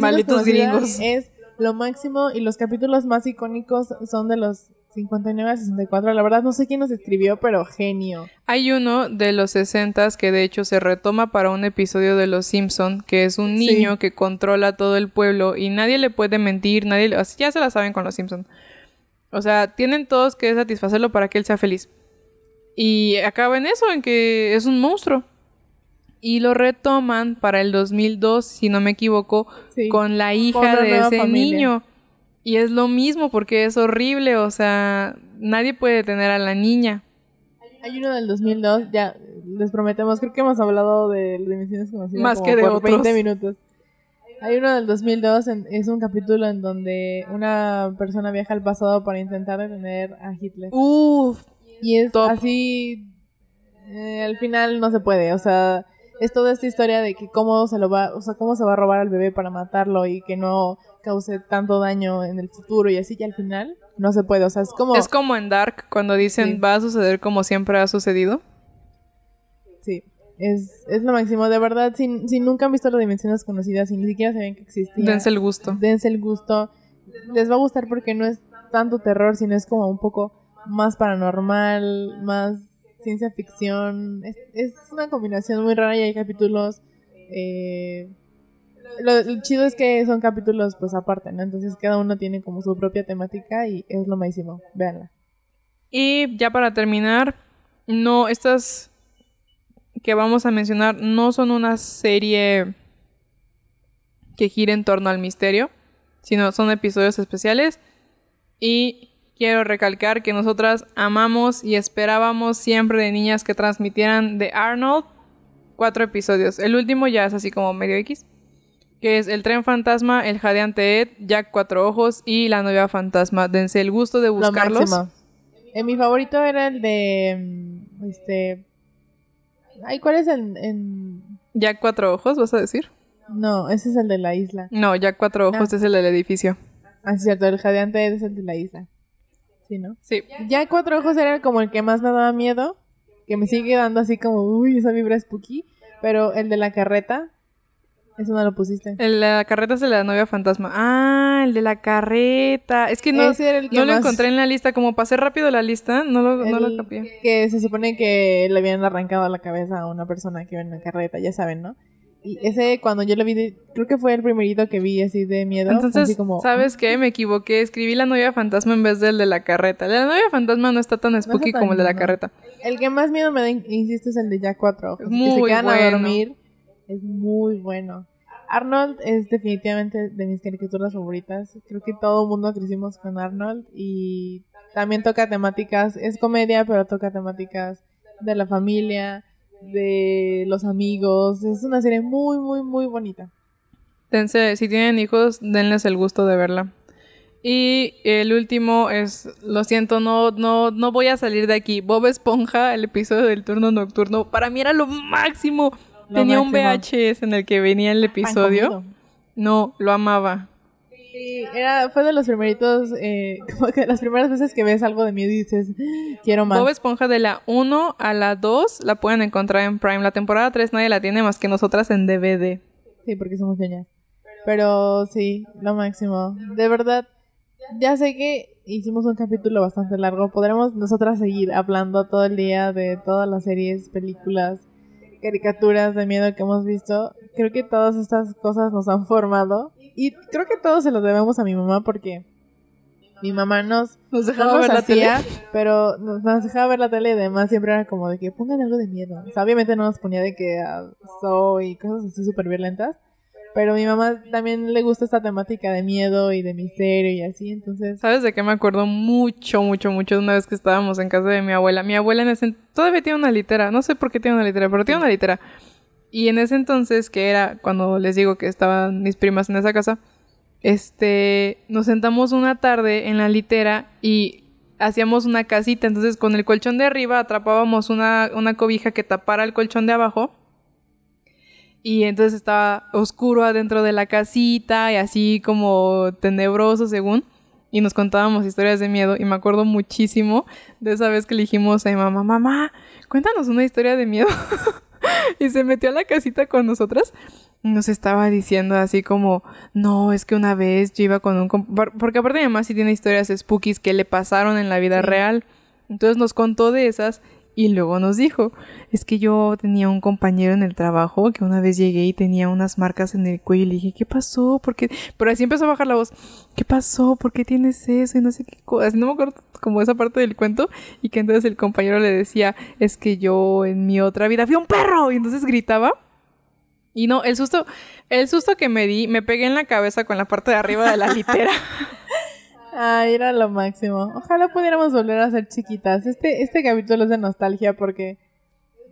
Malditos gringos. es lo máximo y los capítulos más icónicos son de los 59 a 64. La verdad, no sé quién los escribió, pero genio. Hay uno de los 60 que de hecho se retoma para un episodio de Los Simpson, que es un Sí. niño que controla todo el pueblo y nadie le puede mentir, nadie le- ya se la saben con Los Simpson. O sea, tienen todos que satisfacerlo para que él sea feliz. Y acaba en eso, en que es un monstruo. Y lo retoman para el 2002, si no me equivoco, Sí. con la hija de ese familia. niño. Y es lo mismo porque es horrible, o sea, nadie puede tener a la niña. Hay uno del 2002, ya les prometemos, creo que hemos hablado de dimensiones conocidas Más como que de por otros. 20 minutos. Hay uno del 2002, en- es un capítulo en donde una persona viaja al pasado para intentar detener a Hitler. Uf, Y es Top. así, eh, al final no se puede, o sea, es toda esta historia de que cómo se lo va, o sea, cómo se va a robar al bebé para matarlo y que no cause tanto daño en el futuro y así, y al final no se puede, o sea, es como... Es como en Dark, cuando dicen Sí. va a suceder como siempre ha sucedido. Sí, es, es lo máximo, de verdad, si, si nunca han visto las dimensiones conocidas y ni siquiera sabían que existía, Dense el gusto. dense el gusto, les va a gustar porque no es tanto terror, sino es como un poco más paranormal, más ciencia ficción, es, una combinación muy rara y hay capítulos... Eh, lo, chido es que son capítulos pues aparte, ¿no? Entonces cada uno tiene como su propia temática y es lo máximo, véanla. Y ya para terminar, no, estas que vamos a mencionar no son una serie que gire en torno al misterio, sino son episodios especiales. Y quiero recalcar que nosotras amamos y esperábamos siempre de niñas que transmitieran de Arnold cuatro episodios. El último ya es así como medio X, que es El tren fantasma, El jadeante Ed, Jack Cuatro Ojos y La novia fantasma. Dense el gusto de Lo buscarlos. máximo. Eh, mi favorito era el de mm, este Ay, ¿cuál es el en Jack Cuatro Ojos, vas a decir? No, ese es el de la isla. No, Jack Cuatro Ojos Ah. es el del edificio. Ah, sí, cierto, el jadeante es el de la isla. Sí, ¿no? Sí. Ya Cuatro Ojos era como el que más me daba miedo, que me sigue dando así como, uy, esa vibra spooky, pero el de la carreta, eso no lo pusiste. El de la carreta es el de la novia fantasma. Ah, el de la carreta. Es que no, Ese era el que no lo encontré en la lista. Como pasé rápido la lista, no lo, no lo copié. Que se supone que le habían arrancado la cabeza a una persona que iba en la carreta, ya saben, ¿no? Y ese, cuando yo lo vi, creo que fue el primerito que vi así de miedo. Entonces, así como, ¿sabes qué? Me equivoqué. Escribí la novia fantasma en vez del de la carreta. La novia fantasma no está tan spooky como el de la carreta. El que más miedo me da, insisto, es el de Jack Cuatro Ojos. que se Muy quedan a dormir. Es muy bueno. Arnold es definitivamente de mis caricaturas favoritas. Creo que todo el mundo crecimos con Arnold y también toca temáticas, es comedia, pero toca temáticas de la familia, de los amigos. Es una serie muy, muy, muy bonita. Dense, si tienen hijos, denles el gusto de verla. Y el último es, lo siento, no, no, no voy a salir de aquí. Bob Esponja, el episodio del turno nocturno, para mí era lo máximo. Lo Tenía un. VHS en el que venía el episodio. No, lo amaba. Sí, era, fue de los primeritos, eh, [LAUGHS] como que las primeras veces que ves algo de miedo y dices, quiero más. Bob Esponja de la 1 a la 2 la pueden encontrar en Prime. La temporada 3 nadie la tiene más que nosotras en DVD. Sí, porque somos ñoñas. Pero sí, lo máximo. De verdad, ya sé que hicimos un capítulo bastante largo. Podremos nosotras seguir hablando todo el día de todas las series, películas, caricaturas de miedo que hemos visto. Creo que todas estas cosas nos han formado. Y creo que todos se los debemos a mi mamá porque mi mamá nos Nos no dejaba nos ver la tele. pero nos, nos dejaba ver la tele y además siempre era como de que pongan algo de miedo. O sea, obviamente no nos ponía de que a Saw y cosas así súper violentas, pero mi mamá también le gusta esta temática de miedo y de misterio y así, entonces... ¿Sabes de qué me acuerdo mucho, mucho, mucho de una vez que estábamos en casa de mi abuela? Mi abuela en ese todavía tiene una litera, no sé por qué tiene una litera, pero tiene una litera. Y en ese entonces, que era cuando les digo que estaban mis primas en esa casa, este, nos sentamos una tarde en la litera y hacíamos una casita, entonces con el colchón de arriba atrapábamos una, una cobija que tapara el colchón de abajo. Y entonces estaba oscuro adentro de la casita y así como tenebroso según. Y nos contábamos historias de miedo. Y me acuerdo muchísimo de esa vez que le dijimos a mi mamá, mamá, cuéntanos una historia de miedo. [LAUGHS] [LAUGHS] y se metió a la casita con nosotras. Nos estaba diciendo así como, no, es que una vez yo iba con un... Porque aparte mi mamá sí tiene historias spookies que le pasaron en la vida Sí. real. Entonces nos contó de esas y luego nos dijo, es que yo tenía un compañero en el trabajo que una vez llegué y tenía unas marcas en el cuello y le dije, ¿qué pasó? ¿Por qué? Pero así empezó a bajar la voz, ¿qué pasó? ¿Por qué tienes eso? Y no sé qué cosas. No me acuerdo como esa parte del cuento y que entonces el compañero le decía, es que yo en mi otra vida fui un perro y entonces gritaba. Y no, el susto, el susto que me di, me pegué en la cabeza con la parte de arriba de la litera. [LAUGHS] Ay, era lo máximo. Ojalá pudiéramos volver a ser chiquitas. Este, este capítulo es de nostalgia porque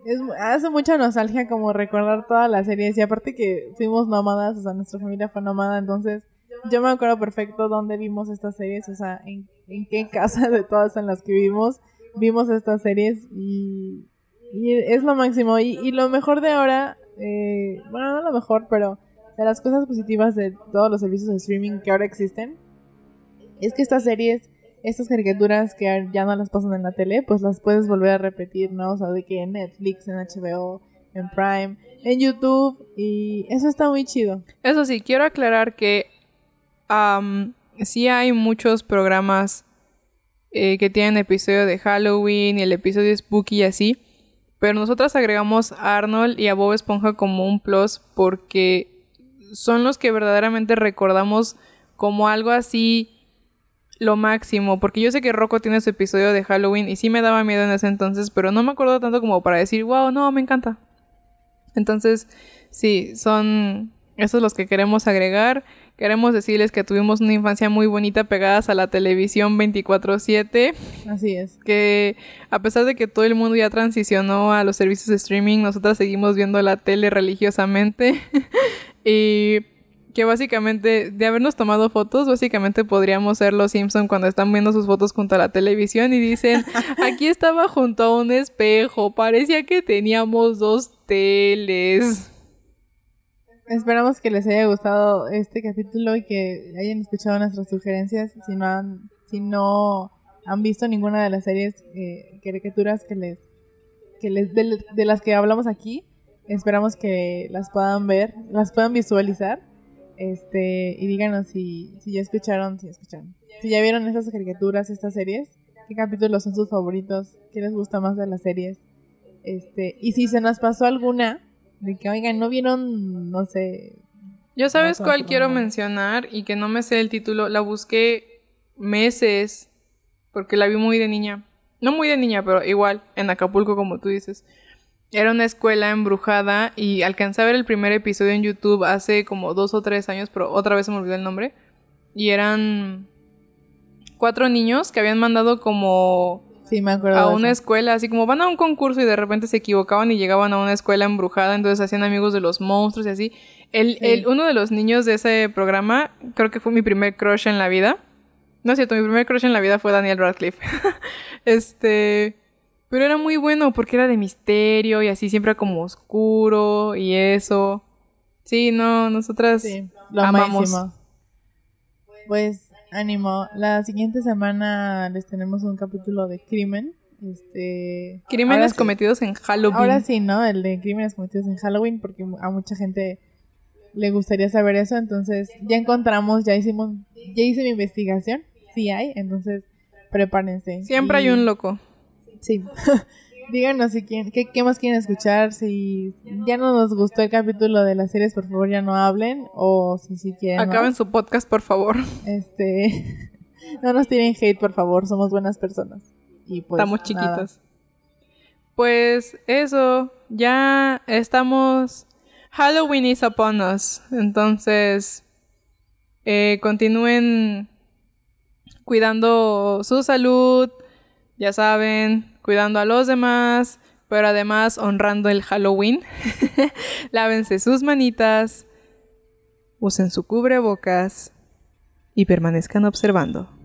es, hace mucha nostalgia como recordar todas las series. Y aparte que fuimos nómadas, o sea, nuestra familia fue nómada, entonces yo me acuerdo perfecto dónde vimos estas series, o sea, en, en qué casa de todas en las que vivimos. vimos estas series y, y es lo máximo. Y, y lo mejor de ahora, eh, bueno, no lo mejor, pero de las cosas positivas de todos los servicios de streaming que ahora existen, es que estas series, estas caricaturas que ya no las pasan en la tele, pues las puedes volver a repetir, ¿no? O sea, de que en Netflix, en HBO, en Prime, en YouTube, y eso está muy chido. Eso sí, quiero aclarar que sí hay muchos programas eh, que tienen episodio de Halloween y el episodio Spooky y así. Pero nosotras agregamos a Arnold y a Bob Esponja como un plus porque son los que verdaderamente recordamos como algo así lo máximo. Porque yo sé que Rocco tiene su episodio de Halloween y sí me daba miedo en ese entonces, pero no me acuerdo tanto como para decir, wow, no, me encanta. Entonces, sí, son esos los que queremos agregar. Queremos decirles que tuvimos una infancia muy bonita pegadas a la televisión 24/7. Así es. Que a pesar de que todo el mundo ya transicionó a los servicios de streaming, nosotras seguimos viendo la tele religiosamente. [LAUGHS] y que básicamente, de habernos tomado fotos, básicamente podríamos ser los Simpson cuando están viendo sus fotos junto a la televisión y dicen, [LAUGHS] aquí estaba junto a un espejo, parecía que teníamos dos teles. Esperamos que les haya gustado este capítulo y que hayan escuchado nuestras sugerencias. Si no han, si no han visto ninguna de las series eh, caricaturas que les, que les de, las que hablamos aquí, esperamos que las puedan ver, las puedan visualizar. Este, y díganos si, si ya escucharon, si escucharon. Si ya vieron estas caricaturas, estas series, qué capítulos son sus favoritos, qué les gusta más de las series. Este, y si se nos pasó alguna, de que, oigan, ¿no vieron, no sé... Yo sabes cuál quiero mencionar y que no me sé el título. La busqué meses porque la vi muy de niña. No muy de niña, pero igual, en Acapulco, como tú dices. Era una escuela embrujada y alcancé a ver el primer episodio en YouTube hace como dos o tres años, pero otra vez se me olvidó el nombre. Y eran cuatro niños que habían mandado como Sí, me acuerdo. A una escuela, así como van a un concurso y de repente se equivocaban y llegaban a una escuela embrujada, entonces hacían amigos de los monstruos y así. El, el, uno de los niños de ese programa, creo que fue mi primer crush en la vida. No es cierto, mi primer crush en la vida fue Daniel Radcliffe. [LAUGHS] este. Pero era muy bueno porque era de misterio y así siempre como oscuro y eso. Sí, no, nosotras sí, lo amamos. Pues Ánimo, la siguiente semana les tenemos un capítulo de crimen. Este. Crímenes cometidos en Halloween. Ahora sí, ¿no? El de crímenes cometidos en Halloween, porque a mucha gente le gustaría saber eso. Entonces, ya encontramos, ya hicimos, ya hice mi investigación. Sí hay, entonces prepárense. Siempre hay un loco. Sí. [LAUGHS] Díganos si quieren, qué, qué, más quieren escuchar. Si ya no nos gustó el capítulo de las series, por favor ya no hablen. O si si quieren. Acaben su podcast, por favor. Este. [LAUGHS] no nos tiren hate, por favor. Somos buenas personas. Y pues, estamos chiquitos. Pues eso. Ya estamos. Halloween is upon us. Entonces. Eh, continúen cuidando su salud. Ya saben, cuidando a los demás, pero además honrando el Halloween. [LAUGHS] Lávense sus manitas, usen su cubrebocas y permanezcan observando.